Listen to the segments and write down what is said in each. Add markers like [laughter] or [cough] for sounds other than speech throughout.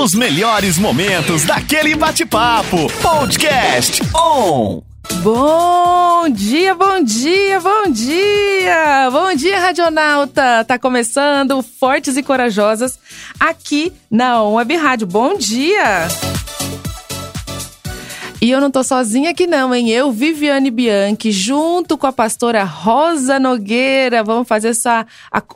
Os melhores momentos daquele bate-papo. Podcast On. Bom dia, bom dia, bom dia! Bom dia, Radionauta! Tá começando Fortes e Corajosas aqui na On Web Rádio. Bom dia! E eu não tô sozinha aqui não, hein? Eu, Viviane Bianchi, junto com a pastora Rosa Nogueira, vamos fazer essa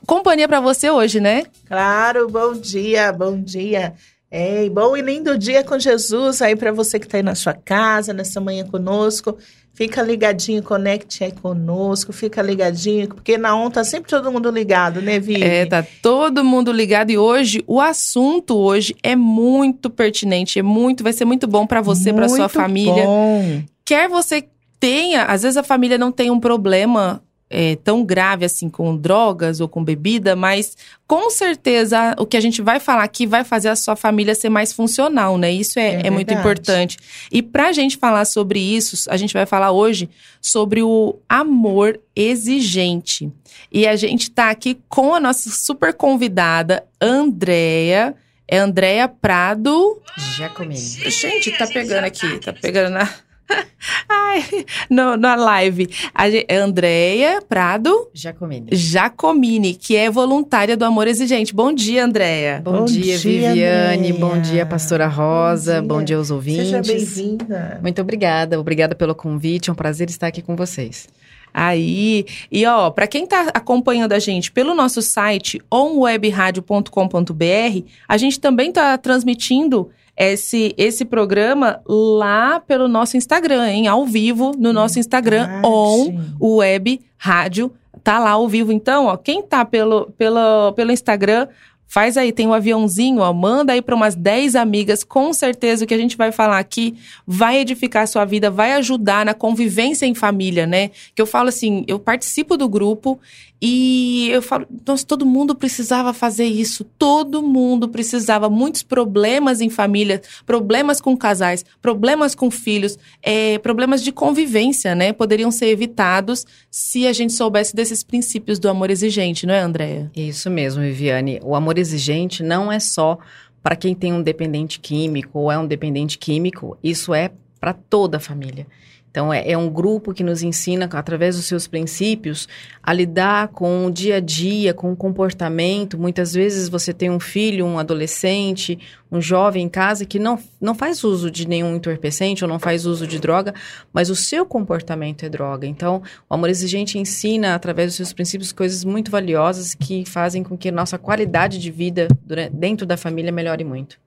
companhia para você hoje, né? Claro, bom dia, bom dia. É, bom e lindo dia com Jesus aí para você que está aí na sua casa, nessa manhã conosco. Fica ligadinho, conecte aí conosco, fica ligadinho, porque na ON tá sempre todo mundo ligado, né, Vivi? É, tá todo mundo ligado e hoje o assunto hoje é muito pertinente, é muito, vai ser muito bom para você, para sua família. Bom. Quer você tenha, às vezes a família não tem um problema é, tão grave assim com drogas ou com bebida, mas com certeza o que a gente vai falar aqui vai fazer a sua família ser mais funcional, né? Isso é, É é muito importante. E pra gente falar sobre isso, a gente vai falar hoje sobre o amor exigente. E a gente tá aqui com a nossa super convidada, Andréia. É Andréia Prado. Giacomini. Gente, tá pegando aqui, tá pegando na. [laughs] Ai, no, na live. A Andréia Prado Giacomini. Jacomini, que é voluntária do Amor Exigente. Bom dia, Andréia. Bom, Bom dia, dia, Viviane. Andréia. Bom dia, pastora Rosa. Bom Bom dia. dia, aos ouvintes. Seja bem-vinda. Muito obrigada. Obrigada pelo convite. É um prazer estar aqui com vocês. Aí, e ó, pra quem tá acompanhando a gente pelo nosso site onwebradio.com.br, a gente também tá transmitindo esse, esse programa lá pelo nosso Instagram, hein? Ao vivo no nosso Instagram, Verdade. on o Web Rádio tá lá ao vivo. Então, ó, quem tá pelo, pelo, pelo Instagram, faz aí, tem um aviãozinho, ó, manda aí para umas 10 amigas. Com certeza o que a gente vai falar aqui vai edificar a sua vida, vai ajudar na convivência em família, né? Que eu falo assim, eu participo do grupo e eu falo, nossa, todo mundo precisava fazer isso, todo mundo precisava. Muitos problemas em família, problemas com casais, problemas com filhos, é, problemas de convivência, né? Poderiam ser evitados se a gente soubesse desses princípios do amor exigente, não é, Andréia? Isso mesmo, Viviane. O amor exigente não é só para quem tem um dependente químico ou é um dependente químico. Isso é para toda a família. Então, é, é um grupo que nos ensina, através dos seus princípios, a lidar com o dia a dia, com o comportamento. Muitas vezes você tem um filho, um adolescente, um jovem em casa que não, não faz uso de nenhum entorpecente ou não faz uso de droga, mas o seu comportamento é droga. Então, o amor exigente ensina, através dos seus princípios, coisas muito valiosas que fazem com que nossa qualidade de vida dentro da família melhore muito.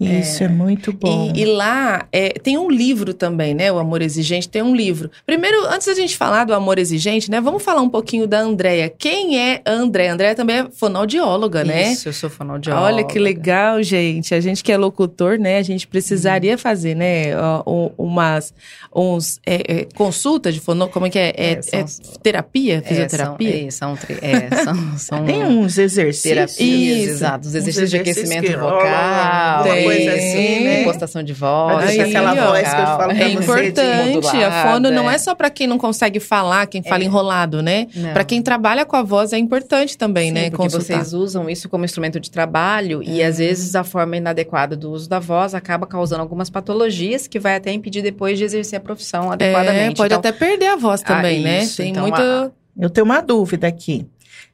Isso é, muito bom. E, e lá é, tem um livro também, né? O Amor Exigente tem um livro. Primeiro, antes da gente falar do Amor Exigente, né? Vamos falar um pouquinho da Andréia. Quem é a Andréia? A Andréia também é fonoaudióloga, né? Isso, eu sou fonoaudióloga. Olha que legal, gente. A gente que é locutor, né? A gente precisaria fazer, né? um- umas uns é, é, consultas de fono... Como é que é? É, É, são- é terapia? É, Fisioterapia? São, é, são, é, [laughs] são, Tem uns exercícios. terapias, exato. Os Uns exercícios de exercícios aquecimento que vocal. Tem. Coisa assim, né? Impostação de voz. Aí, aquela ó. voz que eu falo pra É importante. A fono não é é. só pra quem não consegue falar, quem fala É. enrolado, né? Não. Pra quem trabalha com a voz é importante também, Sim, né? porque Consultar. vocês usam isso como instrumento de trabalho e às vezes a forma inadequada do uso da voz acaba causando algumas patologias que vai até impedir depois de exercer a profissão É, adequadamente. pode Então, até perder a voz também, Ah, né? Tem Então, muito. a- Eu tenho uma dúvida aqui.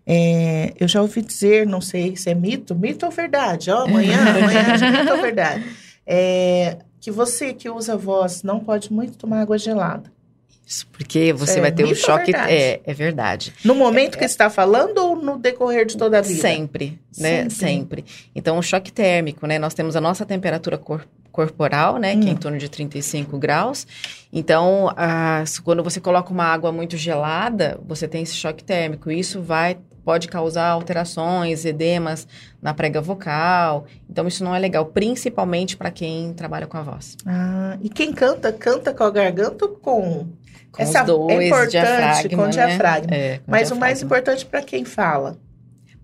É, eu já ouvi dizer, não sei se é mito, mito ou verdade, ó, amanhã, [laughs] amanhã, de mito ou verdade, é, que você que usa voz não pode muito tomar água gelada. Isso, porque você É vai ter ou choque. É, é verdade. No momento que está falando ou no decorrer de toda a vida? Sempre, né? Sempre. Sempre. Então, o choque térmico, né? Nós temos a nossa temperatura cor- corporal, né? Que é em Hum. torno de 35 graus. Então, se- quando você coloca uma água muito gelada, você tem esse choque térmico. Isso vai pode causar alterações, edemas na prega vocal. Então, isso não é legal, principalmente para quem trabalha com a voz. Ah, e quem canta, canta com a garganta ou com? Com Essa os dois, é importante, diafragma, com né? diafragma. É, com Mas o mais diafragma. importante para quem fala.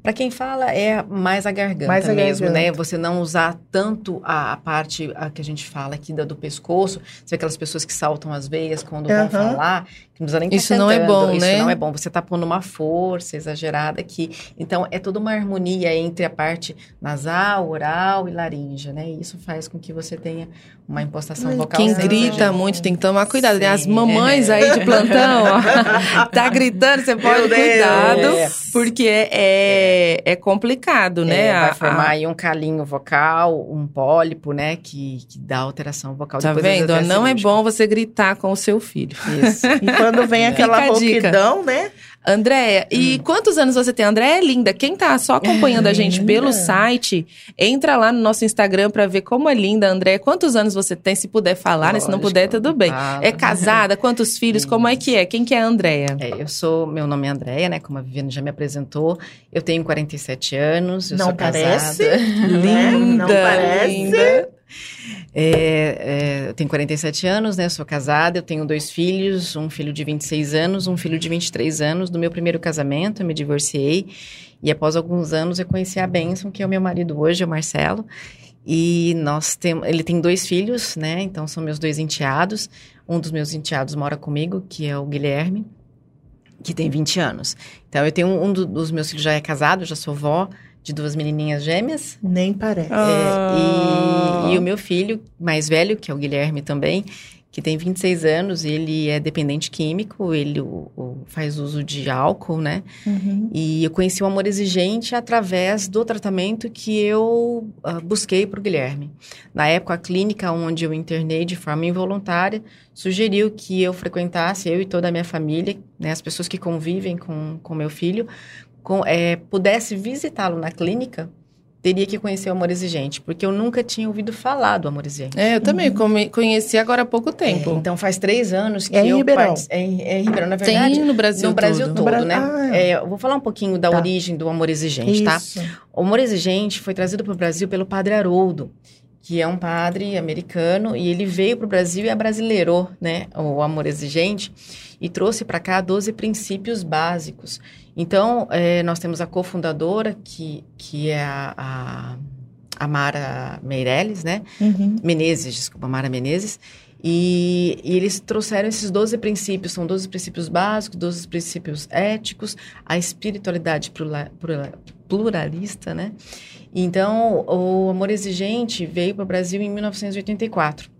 Para quem fala, é mais a garganta Mais a mesmo, né? garganta. Você não usar tanto a, a parte a que a gente fala aqui da, do pescoço. Você vê aquelas pessoas que saltam as veias quando Aham. vão falar, não precisa nem tá Isso não é bom, Isso né? não é bom. Você tá pondo uma força exagerada aqui. Então, é toda uma harmonia entre a parte nasal, oral e laríngea, né? E isso faz com que você tenha uma impostação Ai, vocal Quem grita muito tem que tomar cuidado. né? As Sim, mamães é. aí de plantão, ó, [laughs] tá gritando, você pode cuidado, É. porque é, é complicado, né? É, vai A- formar a- aí um calinho vocal, um pólipo, né? Que, que dá alteração vocal. Tá Depois, vendo? ó, Não é bom você gritar com o seu filho. Isso. E [laughs] quando vem aquela rouquidão, né? Andréia, Hum. e quantos anos você tem? Andréia é linda. Quem tá só acompanhando a gente Linda. pelo site, entra lá no nosso Instagram pra ver como é linda, Andréia. Quantos anos você tem? Se puder falar, né? Se não Lógico, puder, tudo bem. fala. É casada? Quantos filhos? [laughs] Como é que é? Quem que é a Andréia? É, eu sou, meu nome é Andréia, né? Como a Viviane já me apresentou. Eu tenho 47 anos, eu Não sou parece? casada. [laughs] Né? Não parece? linda. É, é, eu tenho 47 anos, né? Sou casada, eu tenho dois filhos, um filho de 26 anos, um filho de 23 anos. Do meu primeiro casamento, eu me divorciei. E após alguns anos, eu conheci a Benção, que é o meu marido hoje, o Marcelo. E nós temos, ele tem dois filhos, né? Então são meus dois enteados. Um dos meus enteados mora comigo, que é o Guilherme, que tem 20 anos. Então eu tenho um, um do- dos meus filhos já é casado, já sou vó de duas menininhas gêmeas. Nem parece. Ah. É, e, e o meu filho mais velho, que é o Guilherme também, que tem 26 anos, ele é dependente químico, ele o- o- faz uso de álcool, né? Uhum. E eu conheci o amor exigente através do tratamento que eu ah, busquei para o Guilherme. Na época, a clínica onde eu internei de forma involuntária sugeriu que eu frequentasse, eu e toda a minha família, né, as pessoas que convivem com com meu filho, com, eh, pudesse visitá-lo na clínica, teria que conhecer o amor exigente, porque eu nunca tinha ouvido falar do amor exigente. É, eu também come- conheci agora há pouco tempo. É, então faz três anos que É em eu Ribeirão. partici- É, em- é em Ribeirão, na verdade. Tem no Brasil No Brasil todo. todo, Bra- né? Ah. É, eu vou falar um pouquinho da Tá. origem do amor exigente, tá? Isso. O amor exigente foi trazido para o Brasil pelo padre Haroldo, que é um padre americano, e ele veio para o Brasil e abrasileirou, né, o amor exigente, e trouxe para cá 12 princípios básicos. Então, eh, nós temos a cofundadora, que, que é a, a, a Mara Meirelles, né? Uhum. Menezes, desculpa, Mara Menezes. E, e eles trouxeram esses 12 princípios, são 12 princípios básicos, 12 princípios éticos, a espiritualidade plura- plura- pluralista, né? Então, o amor exigente veio para o Brasil em 1984.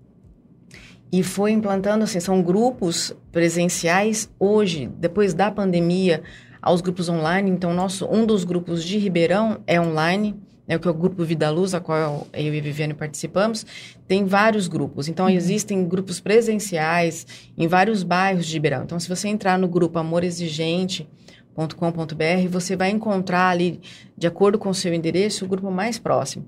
E foi implantando, assim, são grupos presenciais hoje, depois da pandemia, aos grupos online. Então, nosso, um dos grupos de Ribeirão é online, né, que é o grupo Vida Luz, a qual eu e a Viviane participamos. Tem vários grupos. Então, existem grupos presenciais em vários bairros de Ribeirão. Então, se você entrar no grupo Amor Exigente, .com.br, você vai encontrar ali, de acordo com o seu endereço, o grupo mais próximo.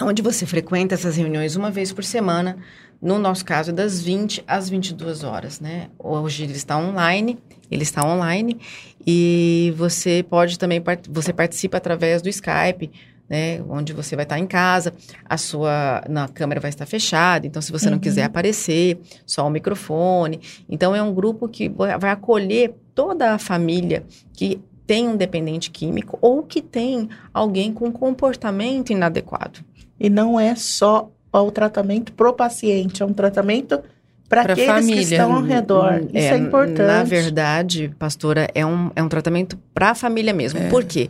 Onde você frequenta essas reuniões uma vez por semana, no nosso caso, das 20 às 22 horas, né? Hoje ele está online, ele está online, e você pode também, você participa através do Skype, né? Onde você vai estar em casa, a sua na câmera vai estar fechada, então se você não Uhum. quiser aparecer, só o microfone. Então é um grupo que vai vai acolher toda a família que tem um dependente químico ou que tem alguém com comportamento inadequado. E não é só o tratamento pro paciente, é um tratamento para aqueles família. que estão ao redor. Hum, Isso é, importante. Na verdade, pastora, é um, é um tratamento para a família mesmo. É. Por quê?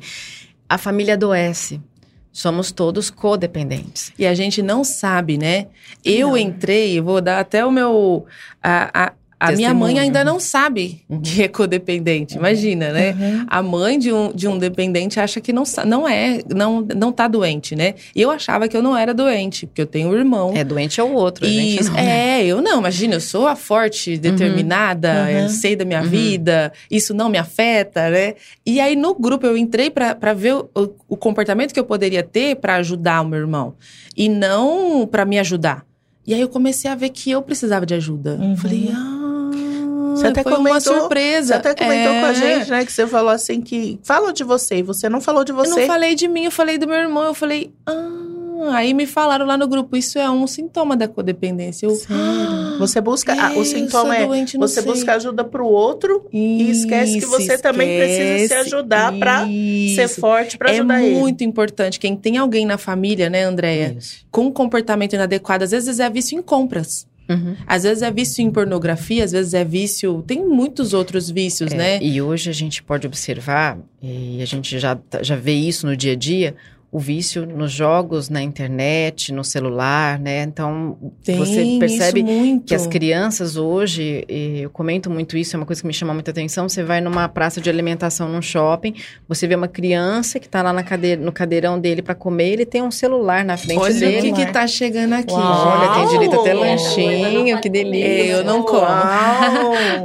A família adoece. Somos todos codependentes. E a gente não sabe, né? Eu Não. entrei, vou dar até o meu. A, a, a minha mãe Testemunho. ainda não sabe que é codependente, imagina, né? Uhum. A mãe de um, de um dependente acha que não, não é, não, não tá doente, né? E eu achava que eu não era doente, porque eu tenho um irmão. É doente é o outro. Isso, não, né? é, eu não, imagina, eu sou a forte, determinada, Uhum. eu sei da minha Uhum. vida, isso não me afeta, né? E aí no grupo eu entrei pra ver o, o comportamento que eu poderia ter pra ajudar o meu irmão e não pra me ajudar. E aí eu comecei a ver que eu precisava de ajuda. Uhum. Falei, ah, Você até foi uma comentou- surpresa. Você até comentou É. com a gente, né? Que você falou assim que. Falou de você e você não falou de Eu você. não falei de mim, eu falei do meu irmão. Eu falei, ah, Ah, aí me falaram lá no grupo, isso é um sintoma da codependência. Eu, Sério? Você busca. ah, o eu sintoma é doente, você sei. busca ajuda pro outro e esquece que Isso, você também precisa se esquece. ajudar pra ser Isso. forte pra É ajudar ele. muito importante. Quem tem alguém na família, né, Andréia, Isso. com um comportamento inadequado, às vezes é vício em compras. Uhum. Às vezes é vício em pornografia, às vezes é vício. Tem muitos outros vícios, É, né? E hoje a gente pode observar, e a gente já, tá- já vê isso no dia a dia, o vício nos jogos, na internet, no celular, né? Então, Tem você percebe que as crianças hoje, e eu comento muito isso, é uma coisa que me chama muita atenção. Você vai numa praça de alimentação num shopping, você vê uma criança que tá lá na cadeira, no cadeirão dele para comer, ele tem um celular na frente Olha o dele. que, que tá chegando aqui. Uau. Olha, tem direito até lanchinho, que delícia. Eu não como.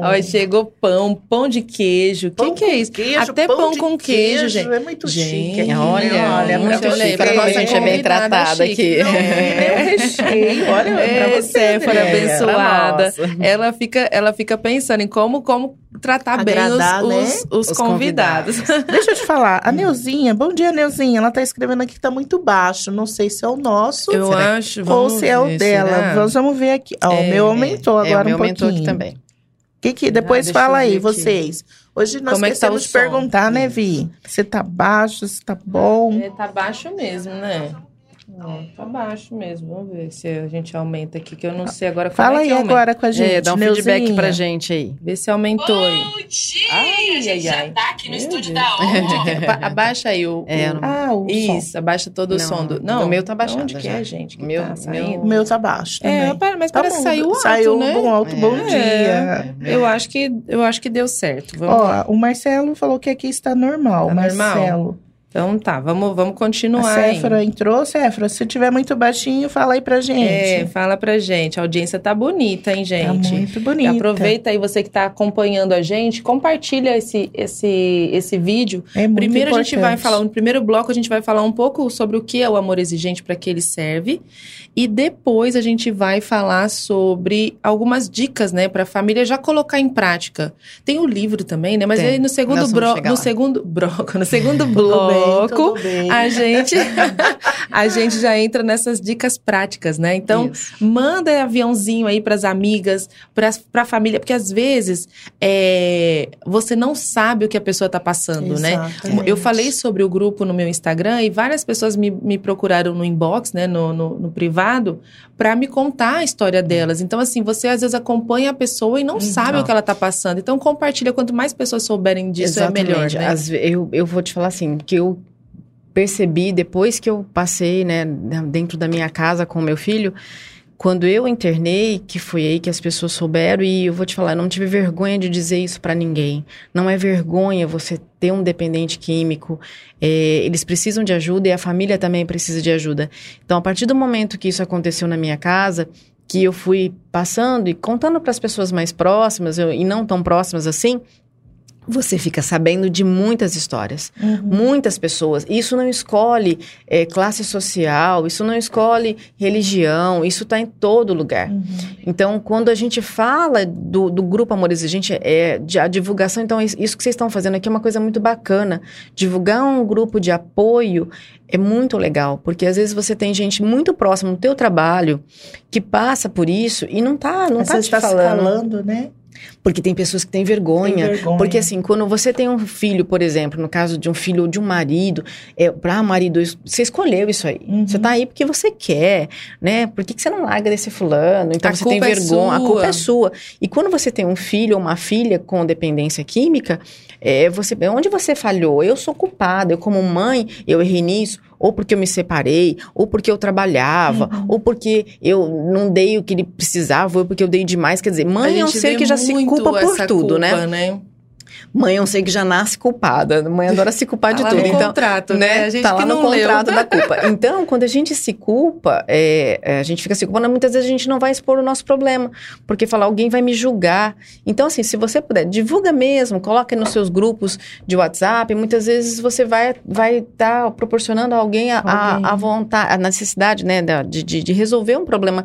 Ó, chegou pão, pão de queijo. Pão Quem que é isso? queijo, Até pão, de com queijo, gente. É muito chique. Gente, Olha, olha, muito pra chique. você A nossa ver. gente é bem tratada chique. aqui. Não, é recheio. Olha, pra É, você, Séfora Andréia. abençoada. Nossa. Ela fica, ela fica pensando em como, como tratar Agradar, bem né? os, os, os Os convidados. [laughs] Deixa eu te falar, a Neuzinha, bom dia, Neuzinha. Ela tá escrevendo aqui que tá muito baixo. Não sei se é o nosso Eu Será acho. ou se é o ver, dela. será? Nós vamos ver aqui. Ó, É, o meu aumentou É, agora o meu um pouquinho. aumentou aqui também. Que que, depois deixa fala aí, aqui. vocês. Hoje nós Como é que tá de som? perguntar, né, Vi? Se tá baixo, se tá bom. É, tá baixo mesmo, né? Não, tá baixo mesmo. Vamos ver se a gente aumenta aqui, que eu não sei agora como Fala é aí que aumenta. agora com a gente, É, dá um feedback Neuzinha. pra gente aí. Vê se aumentou aí. Bom dia! Ai, a gente ai, já ai. tá aqui no Meu estúdio Deus. da [laughs] onde? Aba- Abaixa aí o. É, o- não- Ah, o som. Isso, abaixa todo o Não, som do. o Não, meu tá baixado Onde que já. é, gente? Que Meu- tá meu-? O meu tá baixo também. É, pera- mas Tá parece que bom, saiu alto, Saiu né? bom alto, bom É. dia. Eu acho que eu acho que deu certo. Vamos. Ó, o Marcelo falou que aqui está normal. Tá normal? Então tá, vamos, vamos A continuar. aí. Séfora entrou. Séfora, se tiver muito baixinho, fala aí pra gente. É, fala pra gente. A audiência tá bonita, hein, Tá gente? muito E bonita. aproveita aí você que tá acompanhando a gente, compartilha esse, esse, esse vídeo. É muito Primeiro a gente vai importante. falar, no primeiro bloco a gente vai falar um pouco sobre o que é o amor exigente, para que ele serve, e depois a gente vai falar sobre algumas dicas, né, para a família já colocar em prática. Tem o livro também, né? Mas Tem. aí no segundo chegar no lá. segundo [laughs] bloco, no segundo [laughs] bloco, bem. a gente [laughs] a gente já entra nessas dicas práticas, né? Então, Isso. Manda aviãozinho aí pras amigas, pras, pra família, porque às vezes é, você não sabe o que a pessoa tá passando, né? Exatamente. Eu falei sobre o grupo no meu Instagram e várias pessoas me, me procuraram no inbox, né, no, no, no privado, pra me contar a história delas. Então, assim, você às vezes acompanha a pessoa e não sabe Não. o que ela tá passando. Então, compartilha. Quanto mais pessoas souberem disso, é melhor, Exatamente. né? Ve- eu, eu vou te falar assim, que eu percebi depois que eu passei, né, dentro da minha casa com o meu filho, quando eu internei, que foi aí que as pessoas souberam, e eu vou te falar, não tive vergonha de dizer isso pra ninguém. Não é vergonha você ter um dependente químico. é, eles precisam de ajuda e a família também precisa de ajuda. Então, a partir do momento que isso aconteceu na minha casa, que eu fui passando e contando para as pessoas mais próximas eu- e não tão próximas assim, você fica sabendo de muitas histórias, Uhum. muitas pessoas. Isso não escolhe eh, classe social, isso não escolhe religião, isso está em todo lugar. Uhum. Então, quando a gente fala do, do grupo Amor Exigente, é de- a divulgação, então is- isso que vocês estão fazendo aqui é uma coisa muito bacana. Divulgar um grupo de apoio é muito legal, porque às vezes você tem gente muito próxima no teu trabalho que passa por isso e não tá, não Às tá te tá se falando. calando, né? Porque tem pessoas que têm vergonha. Vergonha. Porque assim, quando você tem um filho, por exemplo, no caso de um filho ou de um marido, é, pra marido, você escolheu isso aí. Uhum. Você tá aí porque você quer, né? Por que, que você não larga desse fulano? Então A você tem é vergonha, a sua. culpa é sua. E quando você tem um filho ou uma filha com dependência química, é, você, onde você falhou? Eu sou culpada, eu como mãe, eu errei nisso. Ou porque eu me separei, ou porque eu trabalhava, Uhum. ou porque eu não dei o que ele precisava, ou porque eu dei demais. Quer dizer, mãe é um ser vê que já se culpa por tudo, né? culpa, né? Mãe um ser que já nasce culpada. Mãe adora se culpar [laughs] de Tá tudo. no então, contrato, né? A gente tá lá no não leu. contrato da culpa. [laughs] Então, quando a gente se culpa, é, é, a gente fica se culpando, muitas vezes a gente não vai expor o nosso problema. Porque falar, alguém vai me julgar. Então, assim, se você puder, divulga mesmo, coloca nos seus grupos de WhatsApp. Muitas vezes você vai estar vai tá proporcionando a alguém a, a- Alguém. a vontade, a necessidade, né, de, de, de resolver um problema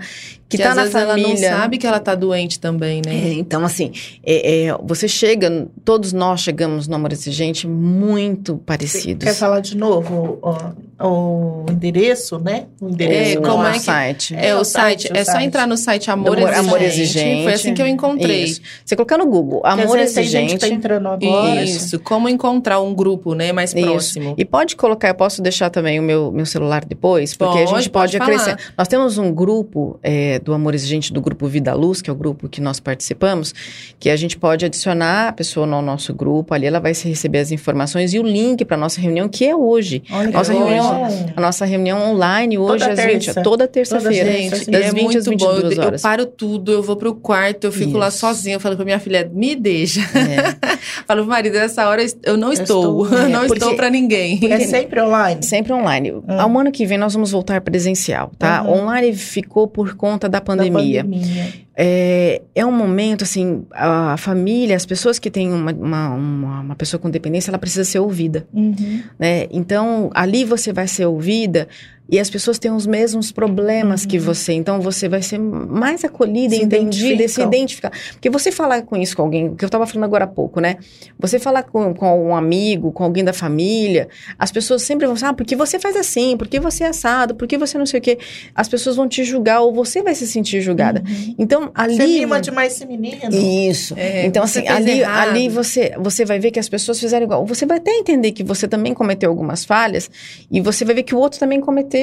que, Que tá às na vezes família. ela não sabe que ela tá doente também, né? É, então, assim, é, é, você chega, todos nós chegamos no amor exigente muito parecidos. Quer falar de novo? ó? o endereço, né? O endereço É, não, como a- é que- site. É, o site, é só entrar no site Amor, Amor- Exigente. Amor Exigente. Foi assim que eu encontrei. Isso. Você colocar no Google, Amor vezes tem gente que Exigente. tá entrando agora. Isso, como encontrar um grupo, né, mais Isso. próximo. E pode colocar, eu posso deixar também o meu, meu celular depois, porque a Pode, gente pode, pode acrescentar. Nós temos um grupo é, do Amor Exigente, do grupo Vida Luz, que é o grupo que nós participamos, que a gente pode adicionar a pessoa no nosso grupo, ali ela vai receber as informações e o link para nossa reunião, que é hoje. Olha Nossa bom. reunião, a nossa reunião online hoje Toda às 20, terça. toda terça-feira, terça, das é 20 muito às 22 bom. Eu- Eu horas. paro tudo, eu vou pro quarto, eu fico lá Isso. sozinha. Eu falo pra minha filha, me deixa. É. [laughs] Falo pro marido, nessa hora eu não estou. estou. [laughs] Eu É, não porque- estou pra ninguém. [laughs] É sempre online. Sempre online. Ao ano que vem nós vamos voltar presencial, tá? Uhum. Online ficou por conta da da pandemia. pandemia. É, é um momento, assim, a família, as pessoas que têm uma, uma, uma, uma pessoa com dependência, ela precisa ser ouvida, Uhum. né? Então, ali você vai ser ouvida e as pessoas têm os mesmos problemas que você. Então, você vai ser mais acolhida, Se entendida e se identificar. Porque você falar com isso com alguém, que eu estava falando agora há pouco, né? Você falar com, com um amigo, com alguém da família, as pessoas sempre vão falar, ah, porque você faz assim, porque você é assado, porque você não sei o quê. As pessoas vão te julgar ou você vai se sentir julgada. Então, ali... Você mima demais esse menino. Isso. É, então, assim, ali, errado. ali você, você vai ver que as pessoas fizeram igual. Você vai até entender que você também cometeu algumas falhas e você vai ver que o outro também cometeu.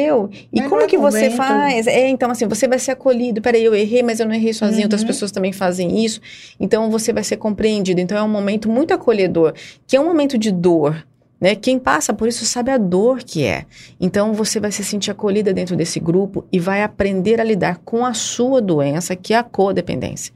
E Mas como é que você momento. faz? É, então, assim, você vai ser acolhido. Peraí, eu errei, mas eu não errei sozinho. Outras Uhum. pessoas também fazem isso. Então, você vai ser compreendido. Então, é um momento muito acolhedor, que é um momento de dor. Né? Quem passa por isso sabe a dor que é. Então você vai se sentir acolhida dentro desse grupo e vai aprender a lidar com a sua doença, que é a codependência.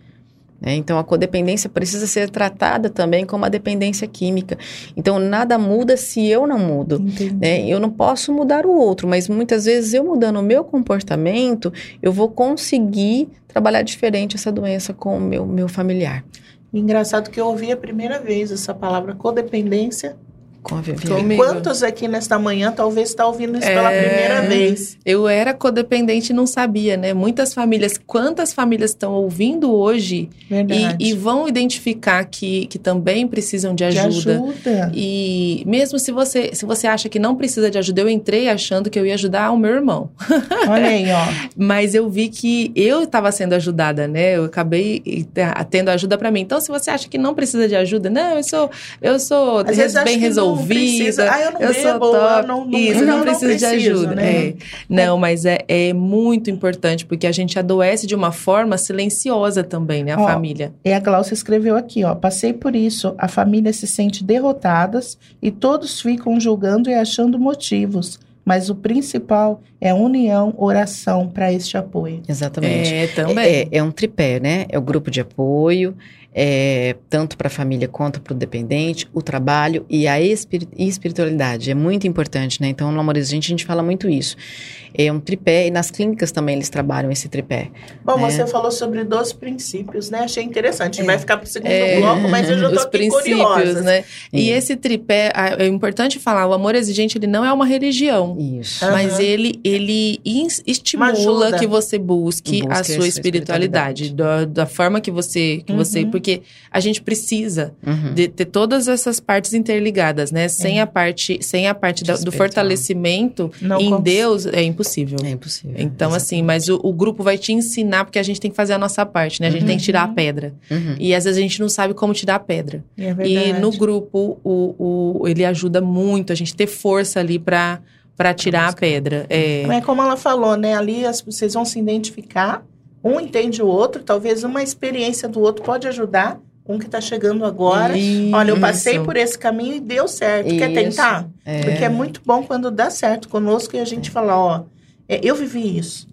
Né? Então a codependência precisa ser tratada também como a dependência química. Então nada muda se eu não mudo. Né? Eu não posso mudar o outro, mas muitas vezes eu mudando o meu comportamento, eu vou conseguir trabalhar diferente essa doença com o meu, meu familiar. Engraçado que eu ouvi a primeira vez essa palavra codependência. Com a Viviane. Comigo. Quantos aqui nesta manhã talvez está ouvindo isso pela É. primeira vez? Eu era codependente e não sabia, né? Muitas famílias, quantas famílias estão ouvindo hoje e, e vão identificar que, que também precisam de De ajuda. ajuda. E mesmo se você, se você acha que não precisa de ajuda, eu entrei achando que eu ia ajudar o meu irmão. [laughs] Olha aí, ó. Mas eu vi que eu estava sendo ajudada, né? Eu acabei tendo ajuda para mim. Então, se você acha que não precisa de ajuda, não, eu sou, eu sou res- bem não resolvida. precisa. Ah, eu não eu sou bebo, top. eu não- não- Isso, não, não, não preciso de preciso, ajuda. né? É. Não, mas é, é muito importante, porque a gente adoece de uma forma silenciosa também, né? A Ó, família. E a Glaucia escreveu aqui, ó. Passei por isso. A família se sente derrotadas e todos ficam julgando e achando motivos. Mas o principal é união, oração para este apoio. Exatamente. É, também. É, é um tripé, né? É o grupo de apoio, é, tanto para a família quanto para o dependente, o trabalho e a espiri- espiritualidade. É muito importante, né? Então, no Amor Exigente, a gente fala muito isso. É um tripé, e nas clínicas também eles trabalham esse tripé. Bom, É. você falou sobre 12 princípios, né? Achei interessante. É. Vai ficar para o segundo É, bloco, mas eu já os aqui princípios, curiosa. né? E É. esse tripé, é importante falar, o amor exigente, ele não é uma religião. Isso. Ah. Mas ele, ele estimula que você busque, Busque a a sua sua espiritualidade, da, da forma que você, que você, Uhum. Porque a gente precisa Uhum. de ter todas essas partes interligadas, né? Sem É. a parte, sem a parte da- do fortalecimento Não em cons- Deus é impossível. É impossível. Então, assim, mas o, o grupo vai te ensinar, porque a gente tem que fazer a nossa parte, né? A gente Uhum. tem que tirar a pedra. Uhum. E às vezes a gente não sabe como tirar a pedra. É E verdade. no grupo, o, o, ele ajuda muito a gente ter força ali pra, pra tirar a pedra. É, É como ela falou, né? Ali as- vocês vão se identificar, um entende o outro, talvez uma experiência do outro pode ajudar um que está chegando agora. Olha, eu passei Isso. por esse caminho e deu certo. Quer Isso. tentar? É. Porque é muito bom quando dá certo conosco e a gente fala, ó, é, eu vivi isso.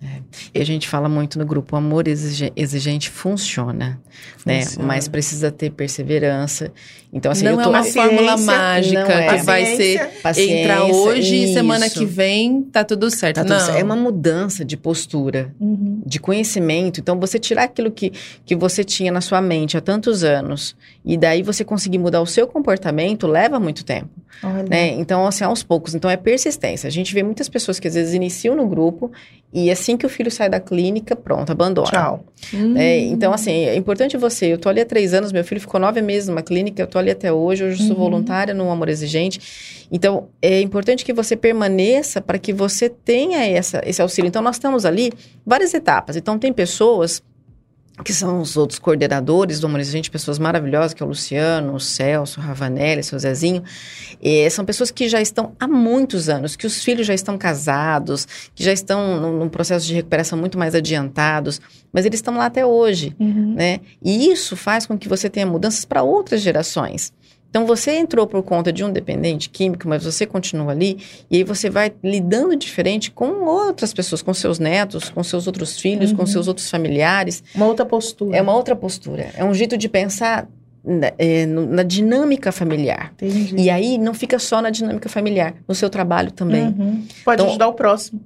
E a gente fala muito no grupo, o amor exige- exigente funciona, né? Funciona. Mas precisa ter perseverança. Então, assim, não eu é tô... uma Paciência, fórmula mágica é. que vai ser Paciência. Entrar hoje e semana que vem tá tudo certo. Tá tudo não. certo. É uma mudança de postura, Uhum. de conhecimento. Então, você tirar aquilo que, que você tinha na sua mente há tantos anos e daí você conseguir mudar o seu comportamento leva muito tempo, Olha. né? Então, assim, aos poucos. Então, é persistência. A gente vê muitas pessoas que às vezes iniciam no grupo. E assim que o filho sai da clínica, pronto, abandona. Tchau. É, então, assim, é importante você. Eu tô ali há três anos, meu filho ficou nove meses numa clínica, eu tô ali até hoje, hoje eu sou Uhum. voluntária no Amor Exigente. Então, é importante que você permaneça para que você tenha essa, esse auxílio. Então, nós estamos ali várias etapas. Então, tem pessoas que são os outros coordenadores do Amor Exigente, pessoas maravilhosas, que é o Luciano, o Celso, o Ravanelli, o seu Zezinho. É, são pessoas que já estão há muitos anos, que os filhos já estão casados, que já estão num, num processo de recuperação muito mais adiantados, mas eles estão lá até hoje, Uhum. né? E isso faz com que você tenha mudanças para outras gerações. Então, você entrou por conta de um dependente químico, mas você continua ali, e aí você vai lidando diferente com outras pessoas, com seus netos, com seus outros filhos, com seus outros familiares. Uma outra postura. É uma outra postura. É um jeito de pensar na, é, na dinâmica familiar. Entendi. E aí não fica só na dinâmica familiar, no seu trabalho também. Uhum. Pode Então- ajudar o próximo.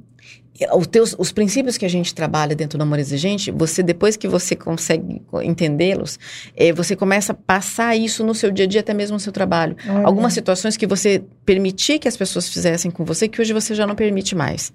Os, teus, os princípios que a gente trabalha dentro do amor exigente, você depois que você consegue entendê-los, é, você começa a passar isso no seu dia a dia, até mesmo no seu trabalho. Olha. Algumas situações que você permitia que as pessoas fizessem com você, que hoje você já não permite mais.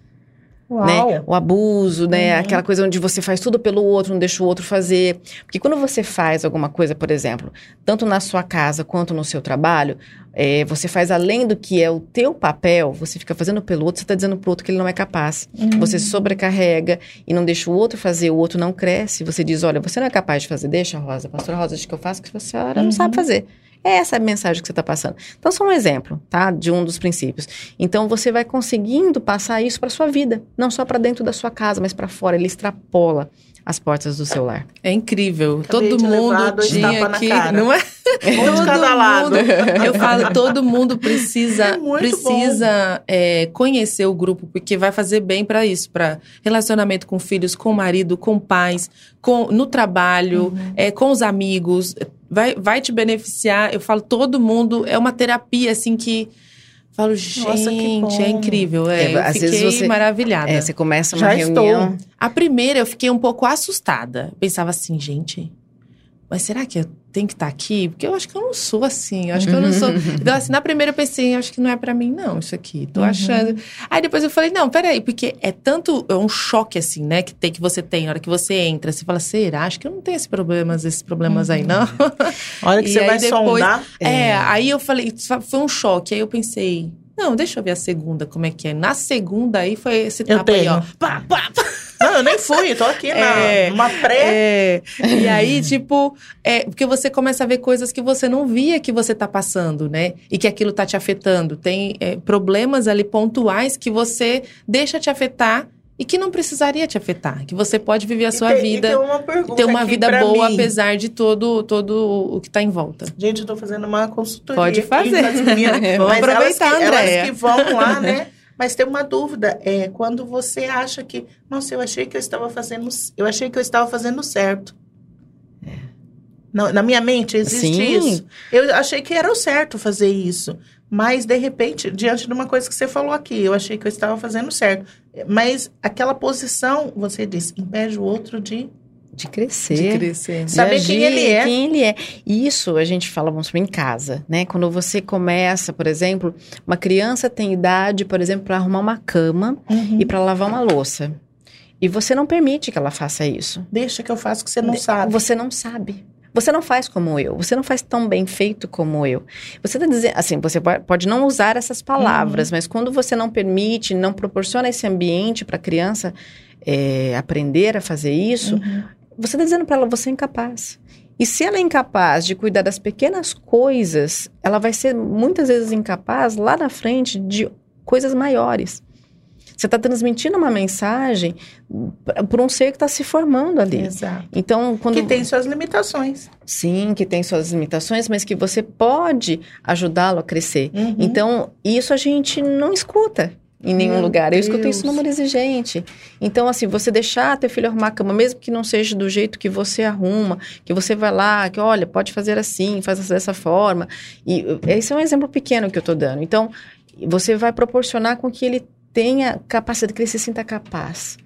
Né? O abuso, né? Uhum. Aquela coisa onde você faz tudo pelo outro, não deixa o outro fazer. Porque quando você faz alguma coisa, por exemplo, tanto na sua casa quanto no seu trabalho, é, você faz além do que é o teu papel, você fica fazendo pelo outro, você está dizendo pro outro que ele não é capaz. Uhum. Você sobrecarrega e não deixa o outro fazer, o outro não cresce. Você diz, olha, você não é capaz de fazer, deixa, Rosa. Pastora Rosa, acho que eu faço que a senhora não Uhum. sabe fazer. É essa a mensagem que você está passando. Então, só um exemplo, tá? De um dos princípios. Então, você vai conseguindo passar isso para sua vida. Não só para dentro da sua casa, mas para fora. Ele extrapola as portas do seu lar. É incrível. Acabei todo mundo tinha que. Não é? [laughs] Um de cada lado. Eu falo, todo mundo precisa, É muito precisa é, conhecer o grupo, porque vai fazer bem para isso, para relacionamento com filhos, com marido, com pais, com, no trabalho, Uhum. é, com os amigos. Vai, vai te beneficiar. Eu falo, todo mundo é uma terapia assim que. Falo, Nossa, que gente, bom. é incrível. É, É, eu às fiquei vezes você- maravilhada. É, você começa uma Já reunião. estou. A primeira eu fiquei um pouco assustada. Pensava assim, gente, mas será que eu tenho que estar aqui? Porque eu acho que eu não sou assim. Eu acho que eu não sou. [laughs] Então, assim, na primeira eu pensei, acho que não é pra mim, não, isso aqui. Tô Uhum. achando. Aí depois eu falei, não, peraí, porque é tanto. É um choque, assim, né, que tem que você tem na hora que você entra. Você fala, será? Acho que eu não tenho esses problemas, esses problemas aí, não. Olha que [laughs] E você vai depois- sondar. É, aí eu falei, foi um choque. Aí eu pensei, não, deixa eu ver a segunda, como é que é. Na segunda aí foi esse Eu tapa aí, tenho. ó. Pá, pá, pá. Não, eu nem fui, tô aqui na, [laughs] É. numa pré. É, e aí, tipo, é, porque você começa a ver coisas que você não via que você tá passando, né? E que aquilo tá te afetando. Tem é, problemas ali pontuais que você deixa te afetar e que não precisaria te afetar. Que você pode viver a E sua tem- e vida, tem uma pergunta ter uma aqui vida boa, mim. apesar de todo, todo o que tá em volta. Gente, eu tô fazendo uma consultoria. Pode aqui fazer. as meninas. [laughs] Vamos aproveitar, elas que, Andréia. elas que vão lá, né? [laughs] Mas tem uma dúvida, é quando você acha que, nossa, eu achei que eu estava fazendo, eu achei que eu estava fazendo certo. Na, na minha mente existe Sim. isso. Eu achei que era o certo fazer isso, mas de repente, diante de uma coisa que você falou aqui, eu achei que eu estava fazendo certo, mas aquela posição, você disse, impede o outro de De crescer. De crescer. de Saber quem ele é. Quem ele é. E Isso a gente fala, vamos em casa, né? Quando você começa, por exemplo, uma criança tem idade, por exemplo, para arrumar uma cama e para lavar uma louça. E você não permite que ela faça isso. deixa que eu faço que você não sabe. Você não sabe. Você não faz como eu. Você não faz tão bem feito como eu. Você está dizendo, assim, você po- pode não usar essas palavras, Uhum. mas quando você não permite, não proporciona esse ambiente para a criança é, aprender a fazer isso, Uhum. você está dizendo para ela, você é incapaz. E se ela é incapaz de cuidar das pequenas coisas, ela vai ser muitas vezes incapaz lá na frente de coisas maiores. Você está transmitindo uma mensagem para um ser que está se formando ali. Exato. Então, quando Que tem suas limitações. sim, que tem suas limitações, mas que você pode ajudá-lo a crescer. Uhum. Então, isso a gente não escuta em nenhum Meu lugar. Eu escuto Deus. isso no Amor Exigente. Então, assim, você deixar teu filho arrumar a cama, mesmo que não seja do jeito que você arruma, que você vai lá, que olha, pode fazer assim, faz dessa forma. E uh, esse é um exemplo pequeno que eu tô dando. Então, você vai proporcionar com que ele tenha capacidade, que ele se sinta capaz.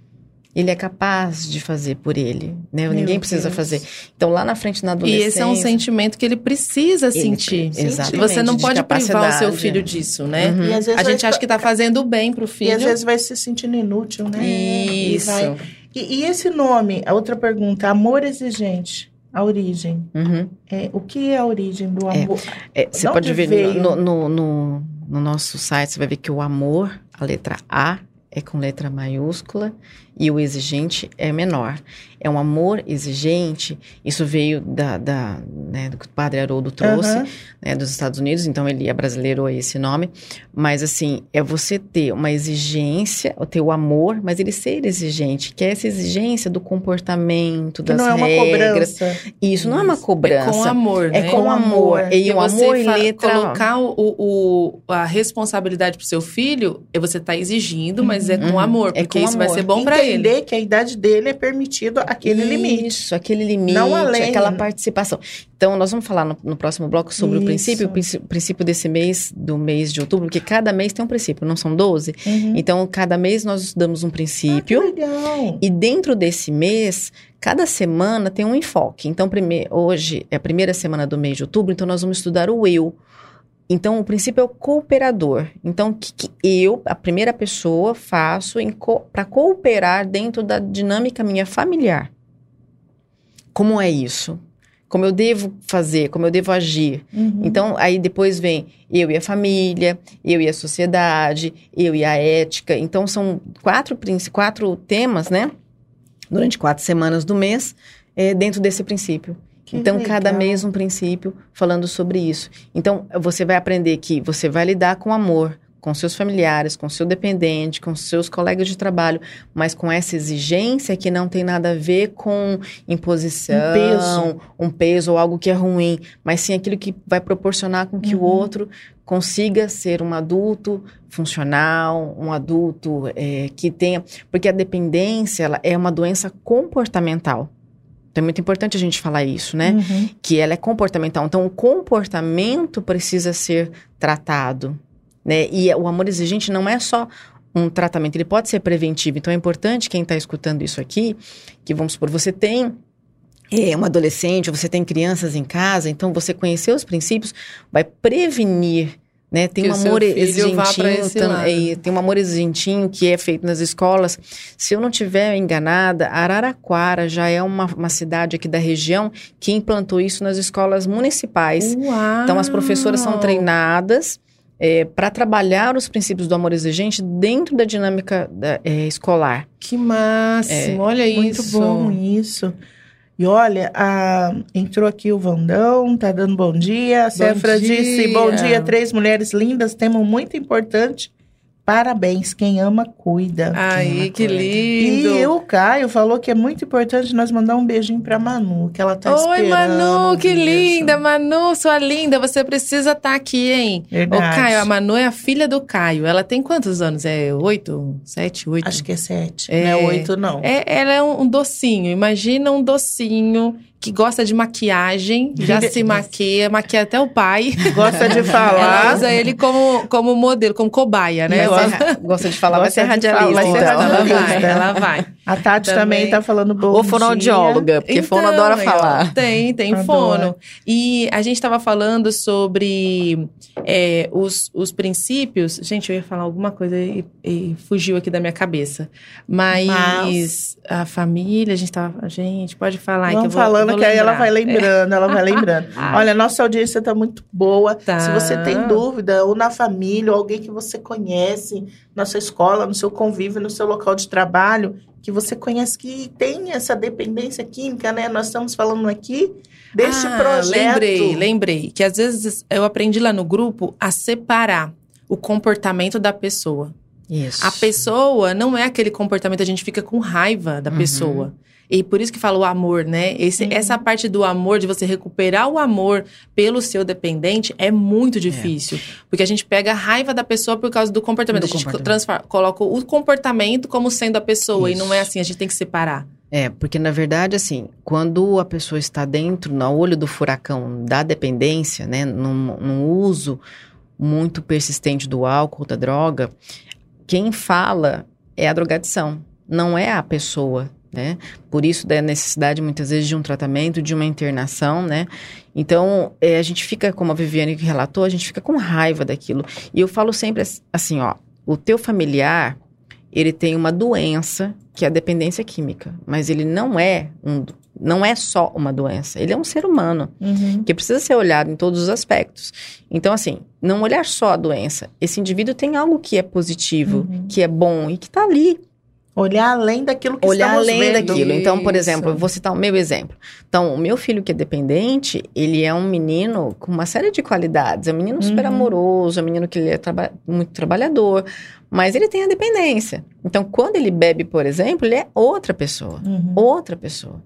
ele é capaz de fazer por ele, né? Meu Ninguém precisa Deus. fazer. Então, lá na frente, na E adolescência... esse é um sentimento que ele precisa Ele sentir. pre- exatamente, Você não de pode privar o seu filho disso, né? Uhum. E às vezes A vai gente acha que tá fazendo bem pro E filho. às vezes vai se sentindo inútil, né? E, Isso. vai- e, e esse nome, a outra pergunta, amor exigente, a origem. Uhum. É, o que é a origem do amor? É, você De pode ver no, no, no, no nosso site, você vai ver que o amor, a letra A, é com letra maiúscula e o exigente é menor. É um amor exigente, isso veio da, da né, do que o padre Haroldo trouxe, Aham. né, dos Estados Unidos, então ele abrasileirou esse nome. Mas assim, é você ter uma exigência, ter o amor, mas ele ser exigente, que é essa exigência do comportamento, das não é uma cobrança. Isso não é uma É cobrança. com amor, É né? com amor. amor. E E o amor fa- letra... colocar o, o- a responsabilidade pro seu filho, é você tá exigindo, mas é com Uhum. amor, É porque com isso vai amor. ser bom pra Entender que a idade dele é permitido aquele limite. Isso, aquele limite, Não além. aquela participação. Então, nós vamos falar no, no próximo bloco sobre o Isso. princípio, o princípio desse mês, do mês de outubro, porque cada mês tem um princípio, não são 12? Uhum. Então, cada mês nós estudamos um Ah, princípio. legal. E dentro desse mês, cada semana tem um enfoque. Então, hoje é a primeira semana do mês de outubro, então nós vamos estudar o eu. Então, o princípio é o cooperador. Então, o que, que eu, a primeira pessoa, faço para cooperar dentro da dinâmica minha familiar? Como é isso? Como eu devo fazer? Como eu devo agir? Uhum. Então, aí depois vem eu e a família, eu e a sociedade, eu e a ética. Então, são quatro, quatro temas, né? Durante quatro semanas do mês, é, dentro desse princípio. Que então, cada legal. mês um princípio falando sobre isso. Então, você vai aprender que você vai lidar com amor, com seus familiares, com seu dependente, com seus colegas de trabalho, mas com essa exigência que não tem nada a ver com imposição, Um peso. um peso ou algo que é ruim, mas sim aquilo que vai proporcionar com que o Uhum. outro consiga ser um adulto funcional, um adulto é, que tenha. Porque a dependência ela é uma doença comportamental. Então é muito importante a gente falar isso, né? Uhum. Que ela é comportamental. Então o comportamento precisa ser tratado, né? E o amor exigente não é só um tratamento, ele pode ser preventivo. Então é importante quem está escutando isso aqui, que vamos supor, você tem é, um adolescente, você tem crianças em casa, então você conhecer os princípios vai prevenir. Né? Tem Que um amor exigentinho, tam- é, tem um amor exigentinho que é feito nas escolas. Se eu não tiver enganada, Araraquara já é uma, uma cidade aqui da região que implantou isso nas escolas municipais. Uau! Então, as professoras são treinadas para trabalhar os princípios do amor exigente dentro da dinâmica da- é, escolar. Que máximo, olha Muito isso. bom isso. E olha, a- entrou aqui o Vandão, tá dando bom dia. A Cefra dia. disse: Bom dia, três mulheres lindas, tema muito importante. Parabéns, quem ama, cuida. Aí, que Quem lindo. E o Caio falou que é muito importante nós mandar um beijinho pra Manu, que ela tá Oi, esperando. Manu, que isso. linda. Manu, sua linda, você precisa estar aqui, hein? Verdade. Ô, Caio, a Manu é a filha do Caio. Ela tem quantos anos? É oito? Sete, oito? Acho que é sete, É. não é oito, não. É, ela é um, um docinho. Imagina um docinho que gosta de maquiagem, já se [laughs] maquia, maquia até o pai. [laughs] Gosta de Ela falar. usa ele como, como modelo, como cobaia, né? Vai Ela, ser gosta de falar, vai Gosta ser de radialista. falar, vai ser então. ela vai, ela vai. A Tati também, Também. tá falando bom Ou fonoaudióloga, porque fono adora ó, falar. Tem, tem Adora. fono. E a gente estava falando sobre é, os, os princípios. Gente, eu ia falar alguma coisa e, e fugiu aqui da minha cabeça. Mas, Mas- a família, a gente tava. Gente, pode falar aí que eu Vamos vou, falando que aí ela lembrar. vai lembrando, ela vai lembrando. [laughs] Ah. Olha, nossa audiência tá muito boa. Tá. Se você tem dúvida, ou na família, ou alguém que você conhece, na sua escola, no seu convívio, no seu local de trabalho, que você conhece que tem essa dependência química, né? Nós estamos falando aqui deste Ah, projeto. Lembrei, lembrei. Que às vezes eu aprendi lá no grupo a separar o comportamento da pessoa. Isso. A pessoa não é aquele comportamento, a gente fica com raiva da Uhum. pessoa. E por isso que fala o amor, né? Esse, Uhum. Essa parte do amor, de você recuperar o amor pelo seu dependente, é muito difícil. Porque a gente pega a raiva da pessoa por causa do comportamento. Do a gente comportamento. coloca o comportamento como sendo a pessoa. E não é Isso. assim, a gente tem que separar. É, porque na verdade, assim, quando a pessoa está dentro, no olho do furacão da dependência, né, num, num uso muito persistente do álcool, da droga, quem fala é a drogadição. não é a pessoa, né? Por isso da necessidade muitas vezes de um tratamento, de uma internação, né? Então, é, a gente fica, como a Viviane relatou, a gente fica com raiva daquilo. E eu falo sempre assim, ó, o teu familiar, ele tem uma doença que é a dependência química, mas ele não é um não é só uma doença, ele é um ser humano Uhum. que precisa ser olhado em todos os aspectos. Então, assim, não olhar só a doença. Esse indivíduo tem algo que é positivo, Uhum. que é bom e que tá ali. Olhar além daquilo que olhar estamos além vendo. daquilo. Então, por exemplo, eu vou citar o meu exemplo. Então, o meu filho que é dependente, ele é um menino com uma série de qualidades. É um menino super Uhum. amoroso, é um menino que ele é traba- muito trabalhador, mas ele tem a dependência. Então, quando ele bebe, por exemplo, ele é outra pessoa. Uhum. Outra pessoa.